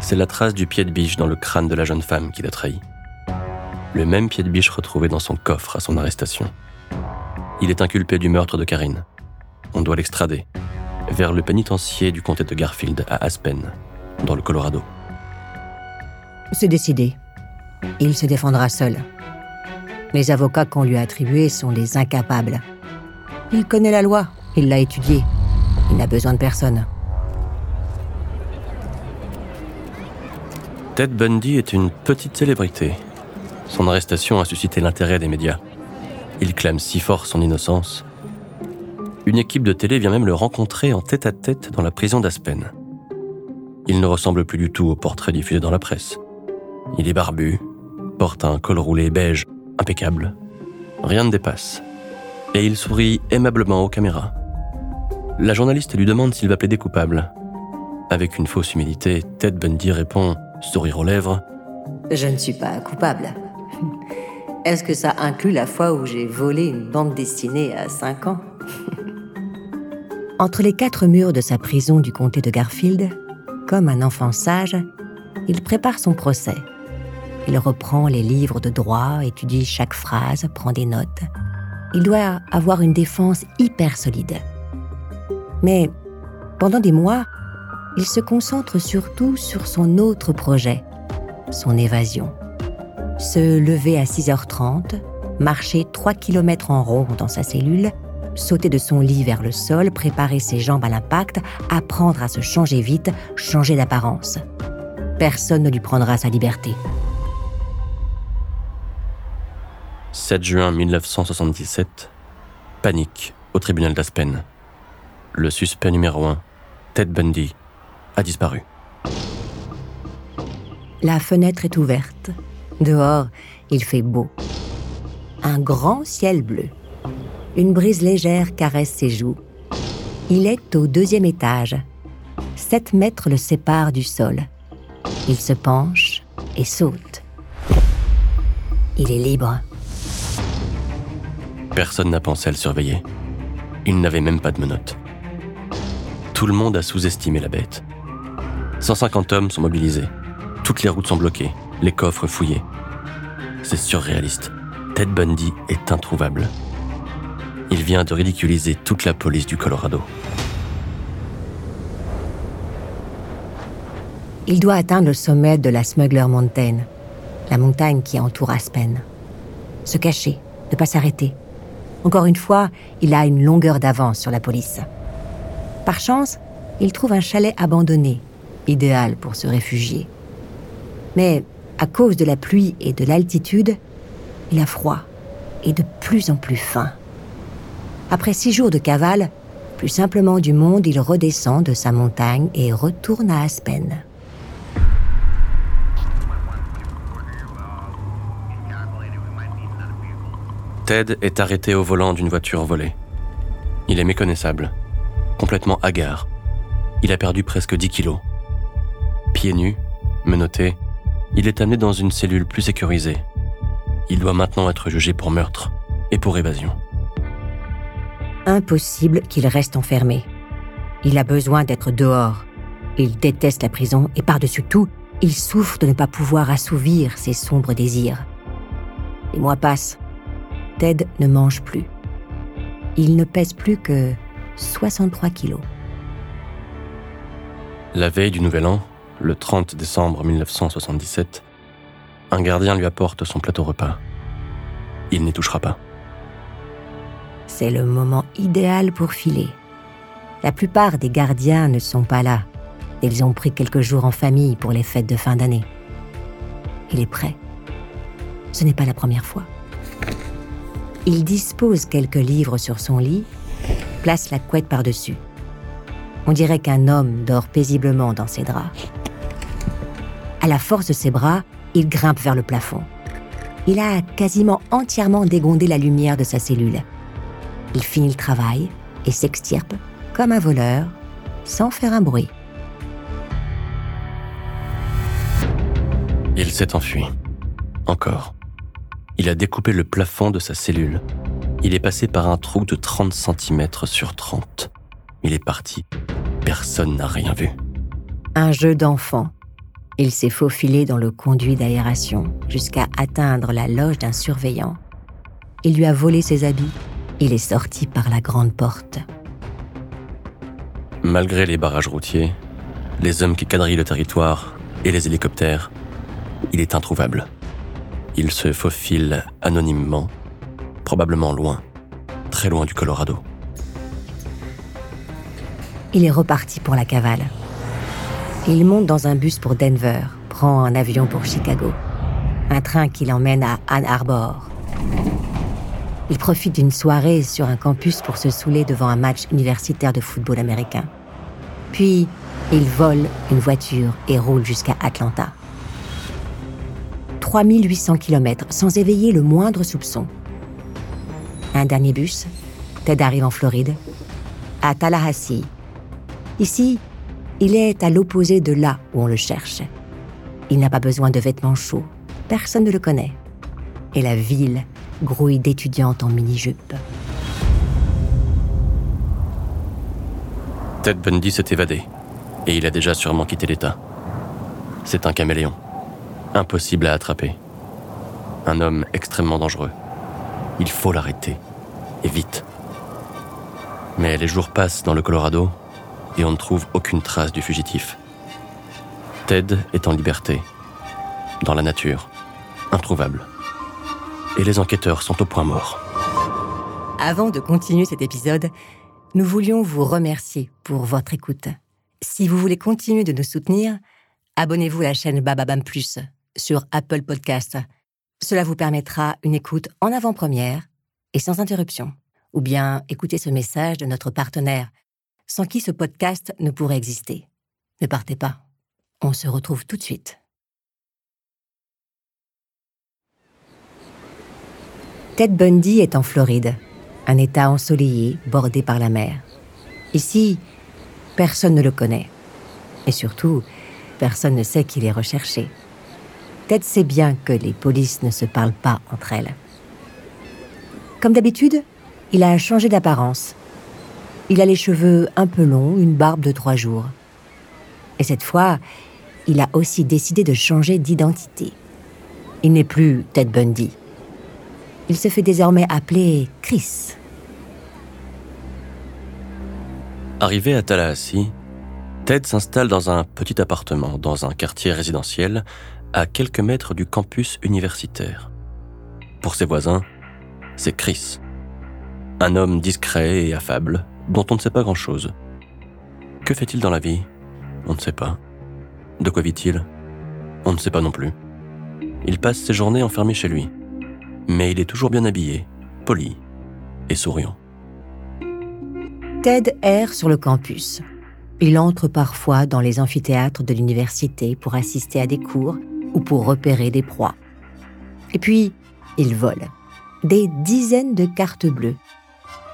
C'est la trace du pied de biche dans le crâne de la jeune femme qui l'a trahi. Le même pied de biche retrouvé dans son coffre à son arrestation. Il est inculpé du meurtre de Karine. On doit l'extrader vers le pénitencier du comté de Garfield à Aspen, dans le Colorado. C'est décidé. Il se défendra seul. Les avocats qu'on lui a attribués sont des incapables. Il connaît la loi, il l'a étudiée. Il n'a besoin de personne. Ted Bundy est une petite célébrité. Son arrestation a suscité l'intérêt des médias. Il clame si fort son innocence. Une équipe de télé vient même le rencontrer en tête-à-tête dans la prison d'Aspen. Il ne ressemble plus du tout au portrait diffusé dans la presse. Il est barbu, porte un col roulé beige impeccable. Rien ne dépasse. Et il sourit aimablement aux caméras. La journaliste lui demande s'il va plaider coupable. Avec une fausse humilité, Ted Bundy répond, sourire aux lèvres Je ne suis pas coupable. Est-ce que ça inclut la fois où j'ai volé une bande dessinée à 5 ans? Entre les quatre murs de sa prison du comté de Garfield, comme un enfant sage, il prépare son procès. Il reprend les livres de droit, étudie chaque phrase, prend des notes. Il doit avoir une défense hyper solide. Mais pendant des mois, il se concentre surtout sur son autre projet, son évasion se lever à 6h30, marcher 3 km en rond dans sa cellule, sauter de son lit vers le sol, préparer ses jambes à l'impact, apprendre à se changer vite, changer d'apparence. Personne ne lui prendra sa liberté. 7 juin 1977, panique au tribunal d'Aspen. Le suspect numéro 1, Ted Bundy, a disparu. La fenêtre est ouverte. Dehors, il fait beau. Un grand ciel bleu. Une brise légère caresse ses joues. Il est au deuxième étage. Sept mètres le séparent du sol. Il se penche et saute. Il est libre. Personne n'a pensé à le surveiller. Il n'avait même pas de menottes. Tout le monde a sous-estimé la bête. 150 hommes sont mobilisés. Toutes les routes sont bloquées les coffres fouillés. C'est surréaliste. Ted Bundy est introuvable. Il vient de ridiculiser toute la police du Colorado. Il doit atteindre le sommet de la Smuggler Mountain, la montagne qui entoure Aspen. Se cacher, ne pas s'arrêter. Encore une fois, il a une longueur d'avance sur la police. Par chance, il trouve un chalet abandonné, idéal pour se réfugier. Mais à cause de la pluie et de l'altitude, il a froid et de plus en plus faim. Après six jours de cavale, plus simplement du monde, il redescend de sa montagne et retourne à Aspen. Ted est arrêté au volant d'une voiture volée. Il est méconnaissable, complètement hagard. Il a perdu presque 10 kilos. Pieds nus, menotté, il est amené dans une cellule plus sécurisée. Il doit maintenant être jugé pour meurtre et pour évasion. Impossible qu'il reste enfermé. Il a besoin d'être dehors. Il déteste la prison et par-dessus tout, il souffre de ne pas pouvoir assouvir ses sombres désirs. Les mois passent. Ted ne mange plus. Il ne pèse plus que 63 kilos. La veille du Nouvel An, le 30 décembre 1977, un gardien lui apporte son plateau repas. Il n'y touchera pas. C'est le moment idéal pour filer. La plupart des gardiens ne sont pas là. Ils ont pris quelques jours en famille pour les fêtes de fin d'année. Il est prêt. Ce n'est pas la première fois. Il dispose quelques livres sur son lit, place la couette par-dessus. On dirait qu'un homme dort paisiblement dans ses draps. À la force de ses bras, il grimpe vers le plafond. Il a quasiment entièrement dégondé la lumière de sa cellule. Il finit le travail et s'extirpe comme un voleur, sans faire un bruit. Il s'est enfui. Encore. Il a découpé le plafond de sa cellule. Il est passé par un trou de 30 cm sur 30. Il est parti. Personne n'a rien vu. Un jeu d'enfant. Il s'est faufilé dans le conduit d'aération jusqu'à atteindre la loge d'un surveillant. Il lui a volé ses habits. Il est sorti par la grande porte. Malgré les barrages routiers, les hommes qui quadrillent le territoire et les hélicoptères, il est introuvable. Il se faufile anonymement, probablement loin, très loin du Colorado. Il est reparti pour la cavale. Il monte dans un bus pour Denver, prend un avion pour Chicago, un train qui l'emmène à Ann Arbor. Il profite d'une soirée sur un campus pour se saouler devant un match universitaire de football américain. Puis, il vole une voiture et roule jusqu'à Atlanta. 3800 km sans éveiller le moindre soupçon. Un dernier bus, Ted arrive en Floride, à Tallahassee. Ici, il est à l'opposé de là où on le cherche. Il n'a pas besoin de vêtements chauds, personne ne le connaît. Et la ville grouille d'étudiantes en mini-jupe. Ted Bundy s'est évadé, et il a déjà sûrement quitté l'État. C'est un caméléon. Impossible à attraper. Un homme extrêmement dangereux. Il faut l'arrêter. Et vite. Mais les jours passent dans le Colorado et on ne trouve aucune trace du fugitif. Ted est en liberté. Dans la nature. Introuvable. Et les enquêteurs sont au point mort. Avant de continuer cet épisode, nous voulions vous remercier pour votre écoute. Si vous voulez continuer de nous soutenir, abonnez-vous à la chaîne Bababam Plus sur Apple Podcast. Cela vous permettra une écoute en avant-première et sans interruption. Ou bien écoutez ce message de notre partenaire, sans qui ce podcast ne pourrait exister. Ne partez pas. On se retrouve tout de suite. Ted Bundy est en Floride, un État ensoleillé bordé par la mer. Ici, personne ne le connaît. Et surtout, personne ne sait qu'il est recherché. Ted sait bien que les polices ne se parlent pas entre elles. Comme d'habitude, il a changé d'apparence. Il a les cheveux un peu longs, une barbe de trois jours. Et cette fois, il a aussi décidé de changer d'identité. Il n'est plus Ted Bundy. Il se fait désormais appeler Chris. Arrivé à Tallahassee, Ted s'installe dans un petit appartement dans un quartier résidentiel à quelques mètres du campus universitaire. Pour ses voisins, c'est Chris, un homme discret et affable dont on ne sait pas grand-chose. Que fait-il dans la vie? On ne sait pas. De quoi vit-il? On ne sait pas non plus. Il passe ses journées enfermé chez lui. Mais il est toujours bien habillé, poli et souriant. Ted erre sur le campus. Il entre parfois dans les amphithéâtres de l'université pour assister à des cours ou pour repérer des proies. Et puis, il vole. Des dizaines de cartes bleues.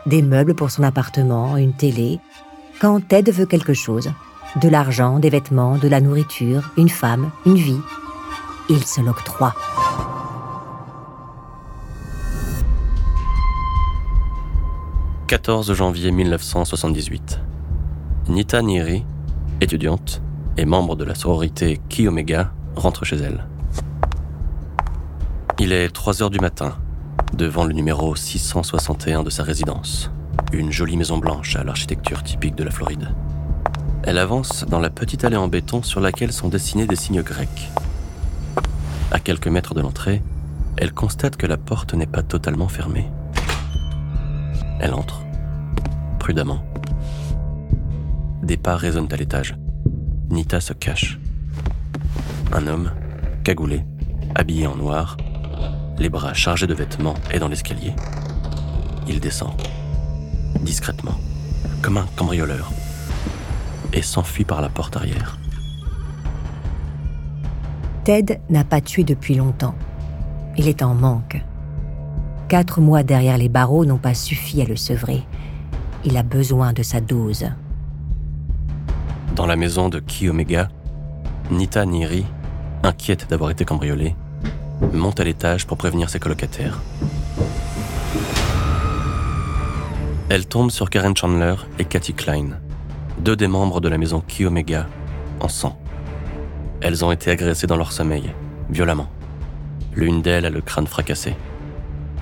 Des meubles pour son appartement, une télé. Quand Ted veut quelque chose. De l'argent, des vêtements, de la nourriture, une femme, une vie. Il se l'octroie. 14 janvier 1978. Nita Niri, étudiante et membre de la sororité Ki Omega, rentre chez elle. Il est 3 heures du matin, devant le numéro 661 de sa résidence, une jolie maison blanche à l'architecture typique de la Floride. Elle avance dans la petite allée en béton sur laquelle sont dessinés des signes grecs. À quelques mètres de l'entrée, elle constate que la porte n'est pas totalement fermée. Elle entre, prudemment. Des pas résonnent à l'étage. Nita se cache. Un homme, cagoulé, habillé en noir, les bras chargés de vêtements, est dans l'escalier. Il descend, discrètement, comme un cambrioleur, et s'enfuit par la porte arrière. Ted n'a pas tué depuis longtemps. Il est en manque. Quatre mois derrière les barreaux n'ont pas suffi à le sevrer. Il a besoin de sa dose. Dans la maison de Ki Omega, Nita Niri, inquiète d'avoir été cambriolée, monte à l'étage pour prévenir ses colocataires. Elle tombe sur Karen Chandler et Cathy Klein, deux des membres de la maison Ki Omega, en sang. Elles ont été agressées dans leur sommeil, violemment. L'une d'elles a le crâne fracassé.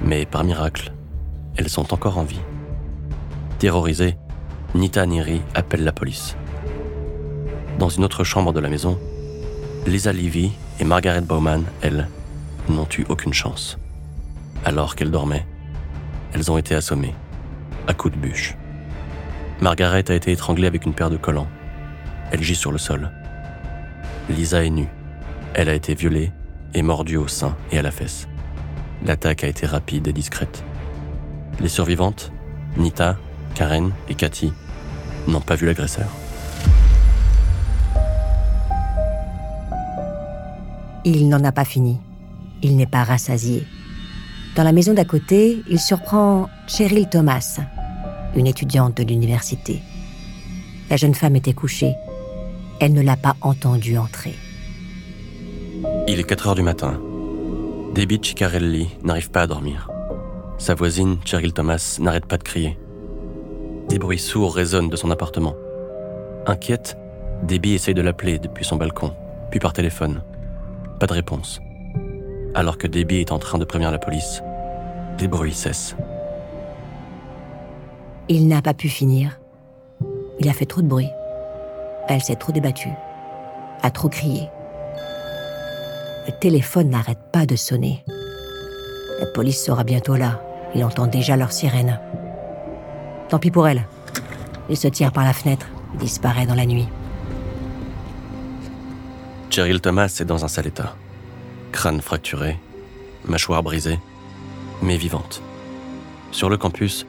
Mais par miracle, elles sont encore en vie. Terrorisée, Nita Niri appelle la police. Dans une autre chambre de la maison, Lisa Levy et Margaret Bowman, elles, n'ont eu aucune chance. Alors qu'elles dormaient, elles ont été assommées, à coups de bûche. Margaret a été étranglée avec une paire de collants. Elle gît sur le sol. Lisa est nue. Elle a été violée et mordue au sein et à la fesse. L'attaque a été rapide et discrète. Les survivantes, Nita, Karen et Cathy, n'ont pas vu l'agresseur. Il n'en a pas fini. Il n'est pas rassasié. Dans la maison d'à côté, il surprend Cheryl Thomas, une étudiante de l'université. La jeune femme était couchée. Elle ne l'a pas entendu entrer. Il est 4 heures du matin. Debbie Ciccarelli n'arrive pas à dormir. Sa voisine, Cheryl Thomas, n'arrête pas de crier. Des bruits sourds résonnent de son appartement. Inquiète, Debbie essaye de l'appeler depuis son balcon, puis par téléphone. Pas de réponse. Alors que Debbie est en train de prévenir la police, les bruits cessent. Il n'a pas pu finir. Il a fait trop de bruit. Elle s'est trop débattue, a trop crié. Le téléphone n'arrête pas de sonner. La police sera bientôt là. Il entend déjà leur sirène. Tant pis pour elle. Il se tire par la fenêtre, disparaît dans la nuit. Cheryl Thomas est dans un sale état. Crâne fracturé, mâchoire brisée, mais vivante. Sur le campus,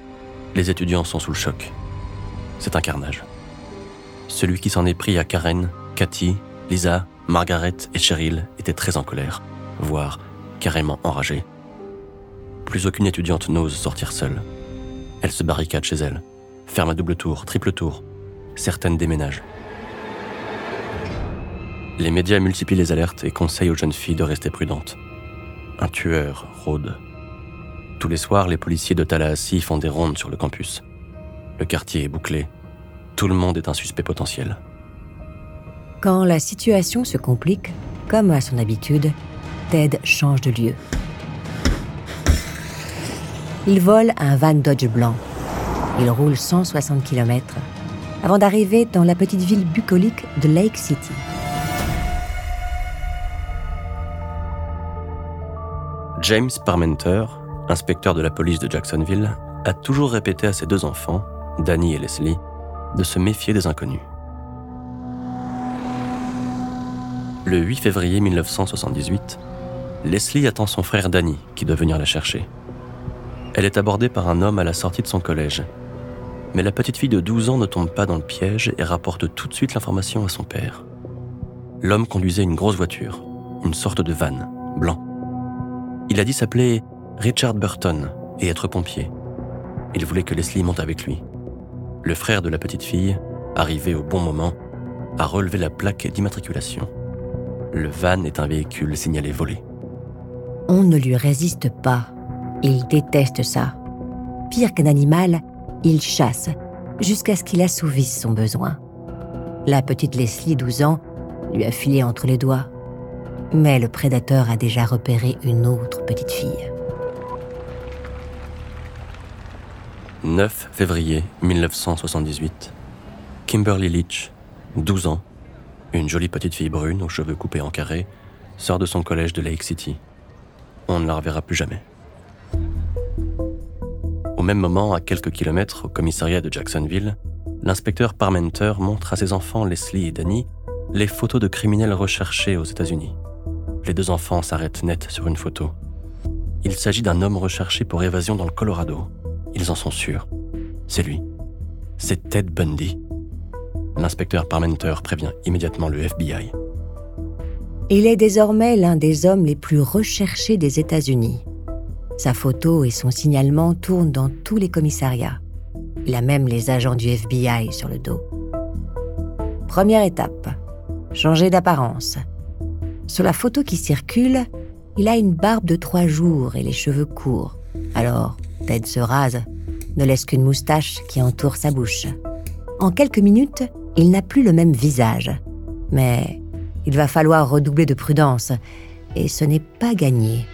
les étudiants sont sous le choc. C'est un carnage. Celui qui s'en est pris à Karen, Cathy, Lisa, Margaret et Cheryl étaient très en colère, voire carrément enragées. Plus aucune étudiante n'ose sortir seule. Elle se barricade chez elle, ferme à double tour, triple tour. Certaines déménagent. Les médias multiplient les alertes et conseillent aux jeunes filles de rester prudentes. Un tueur rôde. Tous les soirs, les policiers de Tallahassee font des rondes sur le campus. Le quartier est bouclé. Tout le monde est un suspect potentiel. Quand la situation se complique, comme à son habitude, Ted change de lieu. Il vole un van Dodge blanc. Il roule 160 km avant d'arriver dans la petite ville bucolique de Lake City. James Parmenter, inspecteur de la police de Jacksonville, a toujours répété à ses deux enfants, Danny et Leslie, de se méfier des inconnus. Le 8 février 1978, Leslie attend son frère Danny qui doit venir la chercher. Elle est abordée par un homme à la sortie de son collège. Mais la petite fille de 12 ans ne tombe pas dans le piège et rapporte tout de suite l'information à son père. L'homme conduisait une grosse voiture, une sorte de van, blanc. Il a dit s'appeler Richard Burton et être pompier. Il voulait que Leslie monte avec lui. Le frère de la petite fille, arrivé au bon moment, a relevé la plaque d'immatriculation. Le van est un véhicule signalé volé. On ne lui résiste pas. Il déteste ça. Pire qu'un animal, il chasse jusqu'à ce qu'il assouvisse son besoin. La petite Leslie, 12 ans, lui a filé entre les doigts. Mais le prédateur a déjà repéré une autre petite fille. 9 février 1978. Kimberly Leach, 12 ans, une jolie petite fille brune aux cheveux coupés en carré, sort de son collège de Lake City. On ne la reverra plus jamais. Au même moment, à quelques kilomètres au commissariat de Jacksonville, l'inspecteur Parmenter montre à ses enfants Leslie et Danny les photos de criminels recherchés aux États-Unis. Les deux enfants s'arrêtent net sur une photo. Il s'agit d'un homme recherché pour évasion dans le Colorado. Ils en sont sûrs. C'est lui. C'est Ted Bundy. L'inspecteur Parmenter prévient immédiatement le FBI. Il est désormais l'un des hommes les plus recherchés des États-Unis. Sa photo et son signalement tournent dans tous les commissariats. Il a même les agents du FBI sur le dos. Première étape, changer d'apparence. Sur la photo qui circule, il a une barbe de trois jours et les cheveux courts. Alors, Ted se rase, ne laisse qu'une moustache qui entoure sa bouche. En quelques minutes, il n'a plus le même visage. Mais il va falloir redoubler de prudence, et ce n'est pas gagné.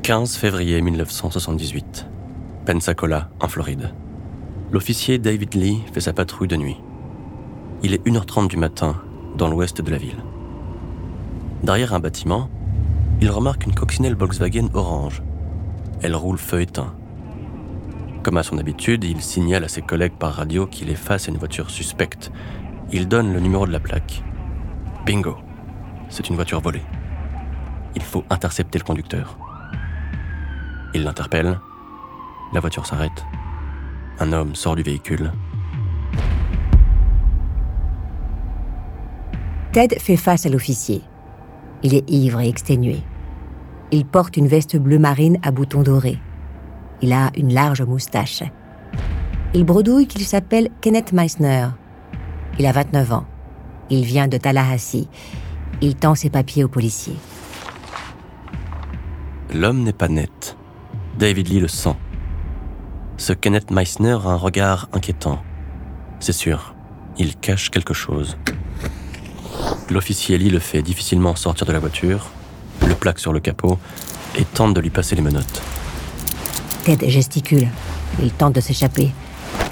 « 15 février 1978. Pensacola, en Floride. L'officier David Lee fait sa patrouille de nuit. Il est 1h30 du matin, dans l'ouest de la ville. Derrière un bâtiment, il remarque une coccinelle Volkswagen orange elle roule feu éteint. Comme à son habitude, il signale à ses collègues par radio qu'il est face à une voiture suspecte. Il donne le numéro de la plaque. Bingo C'est une voiture volée. Il faut intercepter le conducteur. Il l'interpelle. La voiture s'arrête. Un homme sort du véhicule. Ted fait face à l'officier. Il est ivre et exténué. Il porte une veste bleu marine à boutons dorés. Il a une large moustache. Il bredouille qu'il s'appelle Kenneth Meissner. Il a 29 ans. Il vient de Tallahassee. Il tend ses papiers au policier. L'homme n'est pas net. David Lee le sent. Ce Kenneth Meissner a un regard inquiétant. C'est sûr, il cache quelque chose. L'officier Lee le fait difficilement sortir de la voiture, le plaque sur le capot et tente de lui passer les menottes. Ted gesticule. Il tente de s'échapper.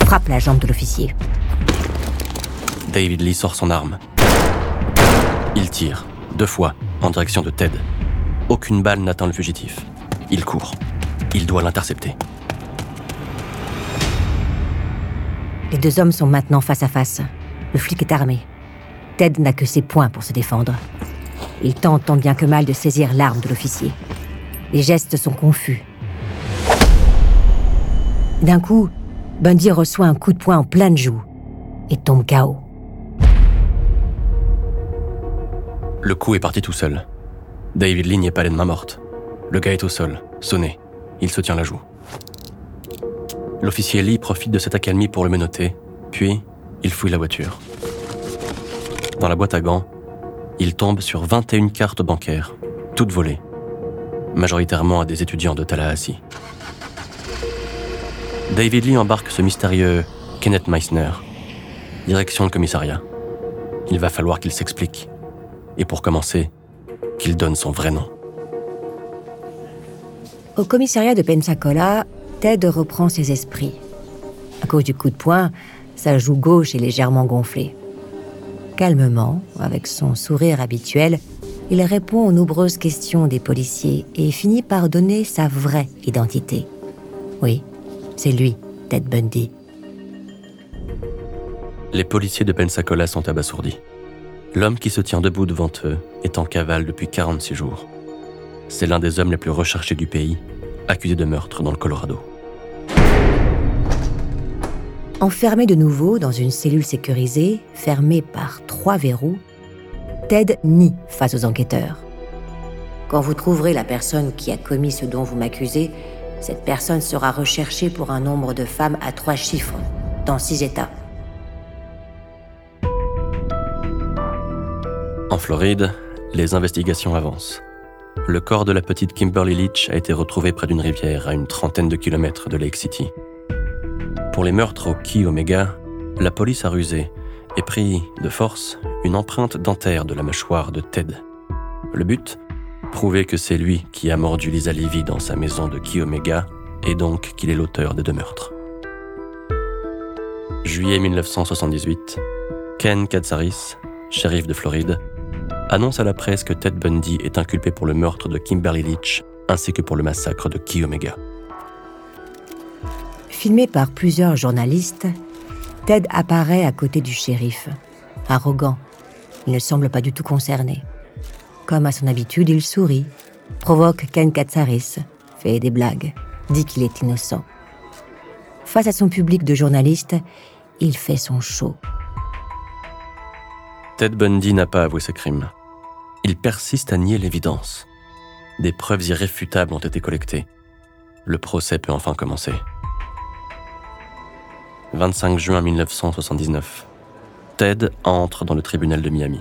Frappe la jambe de l'officier. David Lee sort son arme. Il tire, deux fois, en direction de Ted. Aucune balle n'atteint le fugitif. Il court. Il doit l'intercepter. Les deux hommes sont maintenant face à face. Le flic est armé. Ted n'a que ses poings pour se défendre. Il tente tant bien que mal de saisir l'arme de l'officier. Les gestes sont confus. D'un coup, Bundy reçoit un coup de poing en pleine joue et tombe KO. Le coup est parti tout seul. David Lee n'est pas les main morte. Le gars est au sol, sonné. Il se tient la joue. L'officier Lee profite de cette accalmie pour le menotter, puis il fouille la voiture. Dans la boîte à gants, il tombe sur 21 cartes bancaires, toutes volées, majoritairement à des étudiants de Tallahassee. David Lee embarque ce mystérieux Kenneth Meissner. Direction le commissariat. Il va falloir qu'il s'explique. Et pour commencer, qu'il donne son vrai nom. Au commissariat de Pensacola, Ted reprend ses esprits. À cause du coup de poing, sa joue gauche est légèrement gonflée. Calmement, avec son sourire habituel, il répond aux nombreuses questions des policiers et finit par donner sa vraie identité. Oui, c'est lui, Ted Bundy. Les policiers de Pensacola sont abasourdis. L'homme qui se tient debout devant eux est en cavale depuis 46 jours. C'est l'un des hommes les plus recherchés du pays, accusé de meurtre dans le Colorado. Enfermé de nouveau dans une cellule sécurisée, fermée par trois verrous, Ted nie face aux enquêteurs. Quand vous trouverez la personne qui a commis ce dont vous m'accusez, cette personne sera recherchée pour un nombre de femmes à trois chiffres, dans six États. En Floride, les investigations avancent. Le corps de la petite Kimberly Leach a été retrouvé près d'une rivière à une trentaine de kilomètres de Lake City. Pour les meurtres au Key Omega, la police a rusé et pris de force une empreinte dentaire de la mâchoire de Ted. Le but Prouver que c'est lui qui a mordu Lisa Levy dans sa maison de Key Omega et donc qu'il est l'auteur des deux meurtres. Juillet 1978, Ken Katsaris, shérif de Floride, annonce à la presse que Ted Bundy est inculpé pour le meurtre de Kimberly Leach ainsi que pour le massacre de Key Omega. Filmé par plusieurs journalistes, Ted apparaît à côté du shérif. Arrogant, il ne semble pas du tout concerné. Comme à son habitude, il sourit, provoque Ken Katsaris, fait des blagues, dit qu'il est innocent. Face à son public de journalistes, il fait son show. Ted Bundy n'a pas avoué ses crimes il persiste à nier l'évidence. Des preuves irréfutables ont été collectées. Le procès peut enfin commencer. 25 juin 1979. Ted entre dans le tribunal de Miami.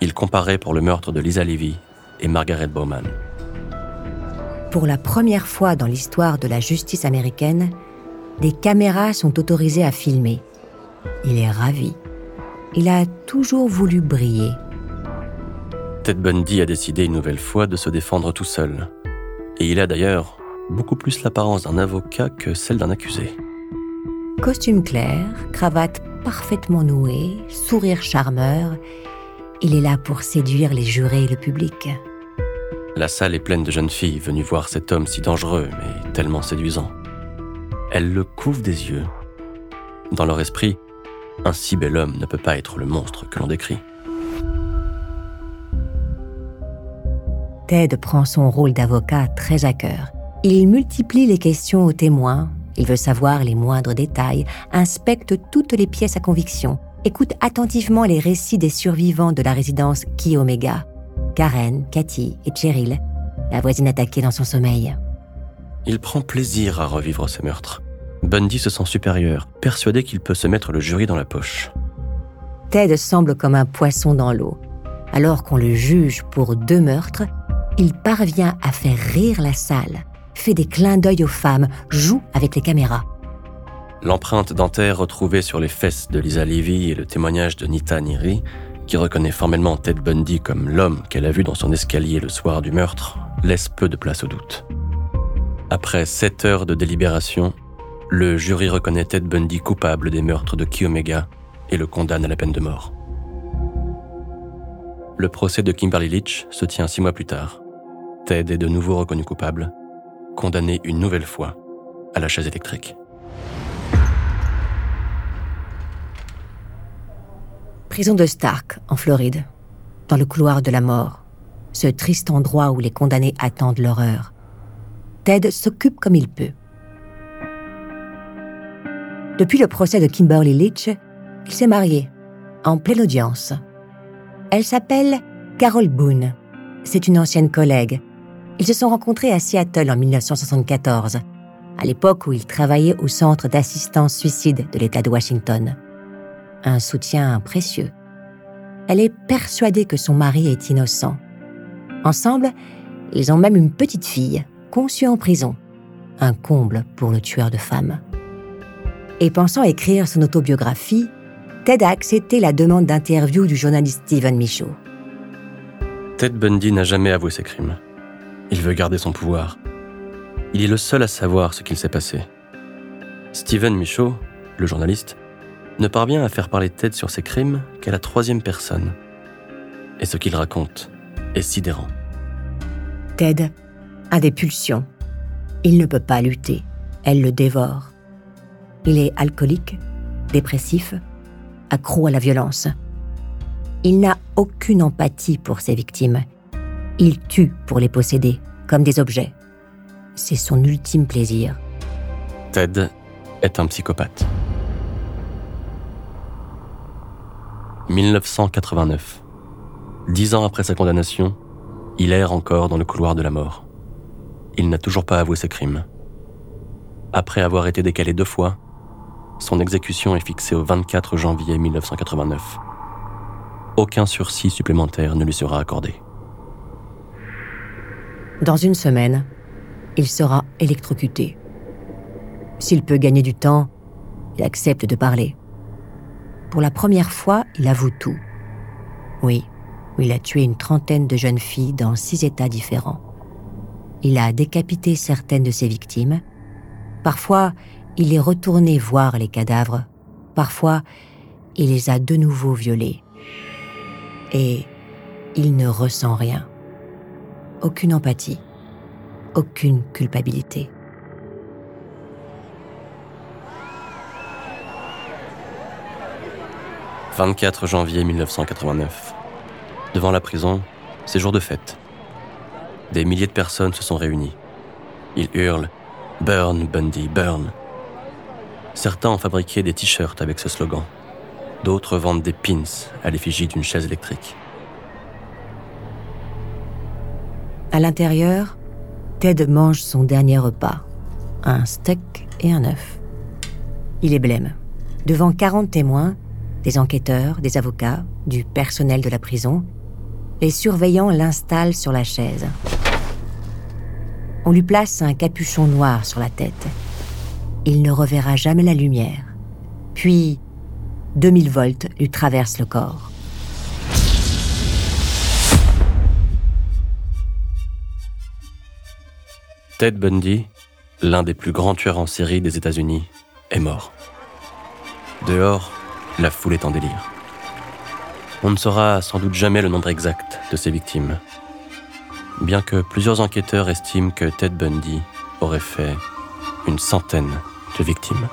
Il comparaît pour le meurtre de Lisa Levy et Margaret Bowman. Pour la première fois dans l'histoire de la justice américaine, des caméras sont autorisées à filmer. Il est ravi. Il a toujours voulu briller. Ted Bundy a décidé une nouvelle fois de se défendre tout seul. Et il a d'ailleurs beaucoup plus l'apparence d'un avocat que celle d'un accusé. Costume clair, cravate parfaitement nouée, sourire charmeur, il est là pour séduire les jurés et le public. La salle est pleine de jeunes filles venues voir cet homme si dangereux mais tellement séduisant. Elles le couvrent des yeux. Dans leur esprit, un si bel homme ne peut pas être le monstre que l'on décrit. Ted prend son rôle d'avocat très à cœur. Il multiplie les questions aux témoins, il veut savoir les moindres détails, inspecte toutes les pièces à conviction, écoute attentivement les récits des survivants de la résidence Ki Omega, Karen, Cathy et Cheryl, la voisine attaquée dans son sommeil. Il prend plaisir à revivre ces meurtres. Bundy se sent supérieur, persuadé qu'il peut se mettre le jury dans la poche. Ted semble comme un poisson dans l'eau. Alors qu'on le juge pour deux meurtres, il parvient à faire rire la salle, fait des clins d'œil aux femmes, joue avec les caméras. L'empreinte dentaire retrouvée sur les fesses de Lisa Levy et le témoignage de Nita Niri, qui reconnaît formellement Ted Bundy comme l'homme qu'elle a vu dans son escalier le soir du meurtre, laisse peu de place au doute. Après sept heures de délibération, le jury reconnaît Ted Bundy coupable des meurtres de Omega et le condamne à la peine de mort. Le procès de Kimberly Leach se tient six mois plus tard. Ted est de nouveau reconnu coupable, condamné une nouvelle fois à la chaise électrique. Prison de Stark, en Floride, dans le couloir de la mort, ce triste endroit où les condamnés attendent l'horreur. Ted s'occupe comme il peut. Depuis le procès de Kimberly Leach, il s'est marié, en pleine audience. Elle s'appelle Carol Boone. C'est une ancienne collègue ils se sont rencontrés à Seattle en 1974, à l'époque où ils travaillaient au Centre d'assistance suicide de l'État de Washington. Un soutien précieux. Elle est persuadée que son mari est innocent. Ensemble, ils ont même une petite fille, conçue en prison. Un comble pour le tueur de femmes. Et pensant écrire son autobiographie, Ted a accepté la demande d'interview du journaliste Stephen Michaud. Ted Bundy n'a jamais avoué ses crimes. Il veut garder son pouvoir. Il est le seul à savoir ce qu'il s'est passé. Steven Michaud, le journaliste, ne parvient à faire parler Ted sur ses crimes qu'à la troisième personne. Et ce qu'il raconte est sidérant. Ted a des pulsions. Il ne peut pas lutter. Elle le dévore. Il est alcoolique, dépressif, accro à la violence. Il n'a aucune empathie pour ses victimes. Il tue pour les posséder, comme des objets. C'est son ultime plaisir. Ted est un psychopathe. 1989. Dix ans après sa condamnation, il erre encore dans le couloir de la mort. Il n'a toujours pas avoué ses crimes. Après avoir été décalé deux fois, son exécution est fixée au 24 janvier 1989. Aucun sursis supplémentaire ne lui sera accordé. Dans une semaine, il sera électrocuté. S'il peut gagner du temps, il accepte de parler. Pour la première fois, il avoue tout. Oui, il a tué une trentaine de jeunes filles dans six États différents. Il a décapité certaines de ses victimes. Parfois, il est retourné voir les cadavres. Parfois, il les a de nouveau violées. Et il ne ressent rien. Aucune empathie. Aucune culpabilité. 24 janvier 1989. Devant la prison, c'est jour de fête. Des milliers de personnes se sont réunies. Ils hurlent Burn, Bundy, burn. Certains ont fabriqué des t-shirts avec ce slogan. D'autres vendent des pins à l'effigie d'une chaise électrique. À l'intérieur, Ted mange son dernier repas. Un steak et un œuf. Il est blême. Devant 40 témoins, des enquêteurs, des avocats, du personnel de la prison. Les surveillants l'installent sur la chaise. On lui place un capuchon noir sur la tête. Il ne reverra jamais la lumière. Puis, 2000 volts lui traversent le corps. Ted Bundy, l'un des plus grands tueurs en série des États-Unis, est mort. Dehors, la foule est en délire. On ne saura sans doute jamais le nombre exact de ses victimes, bien que plusieurs enquêteurs estiment que Ted Bundy aurait fait une centaine de victimes.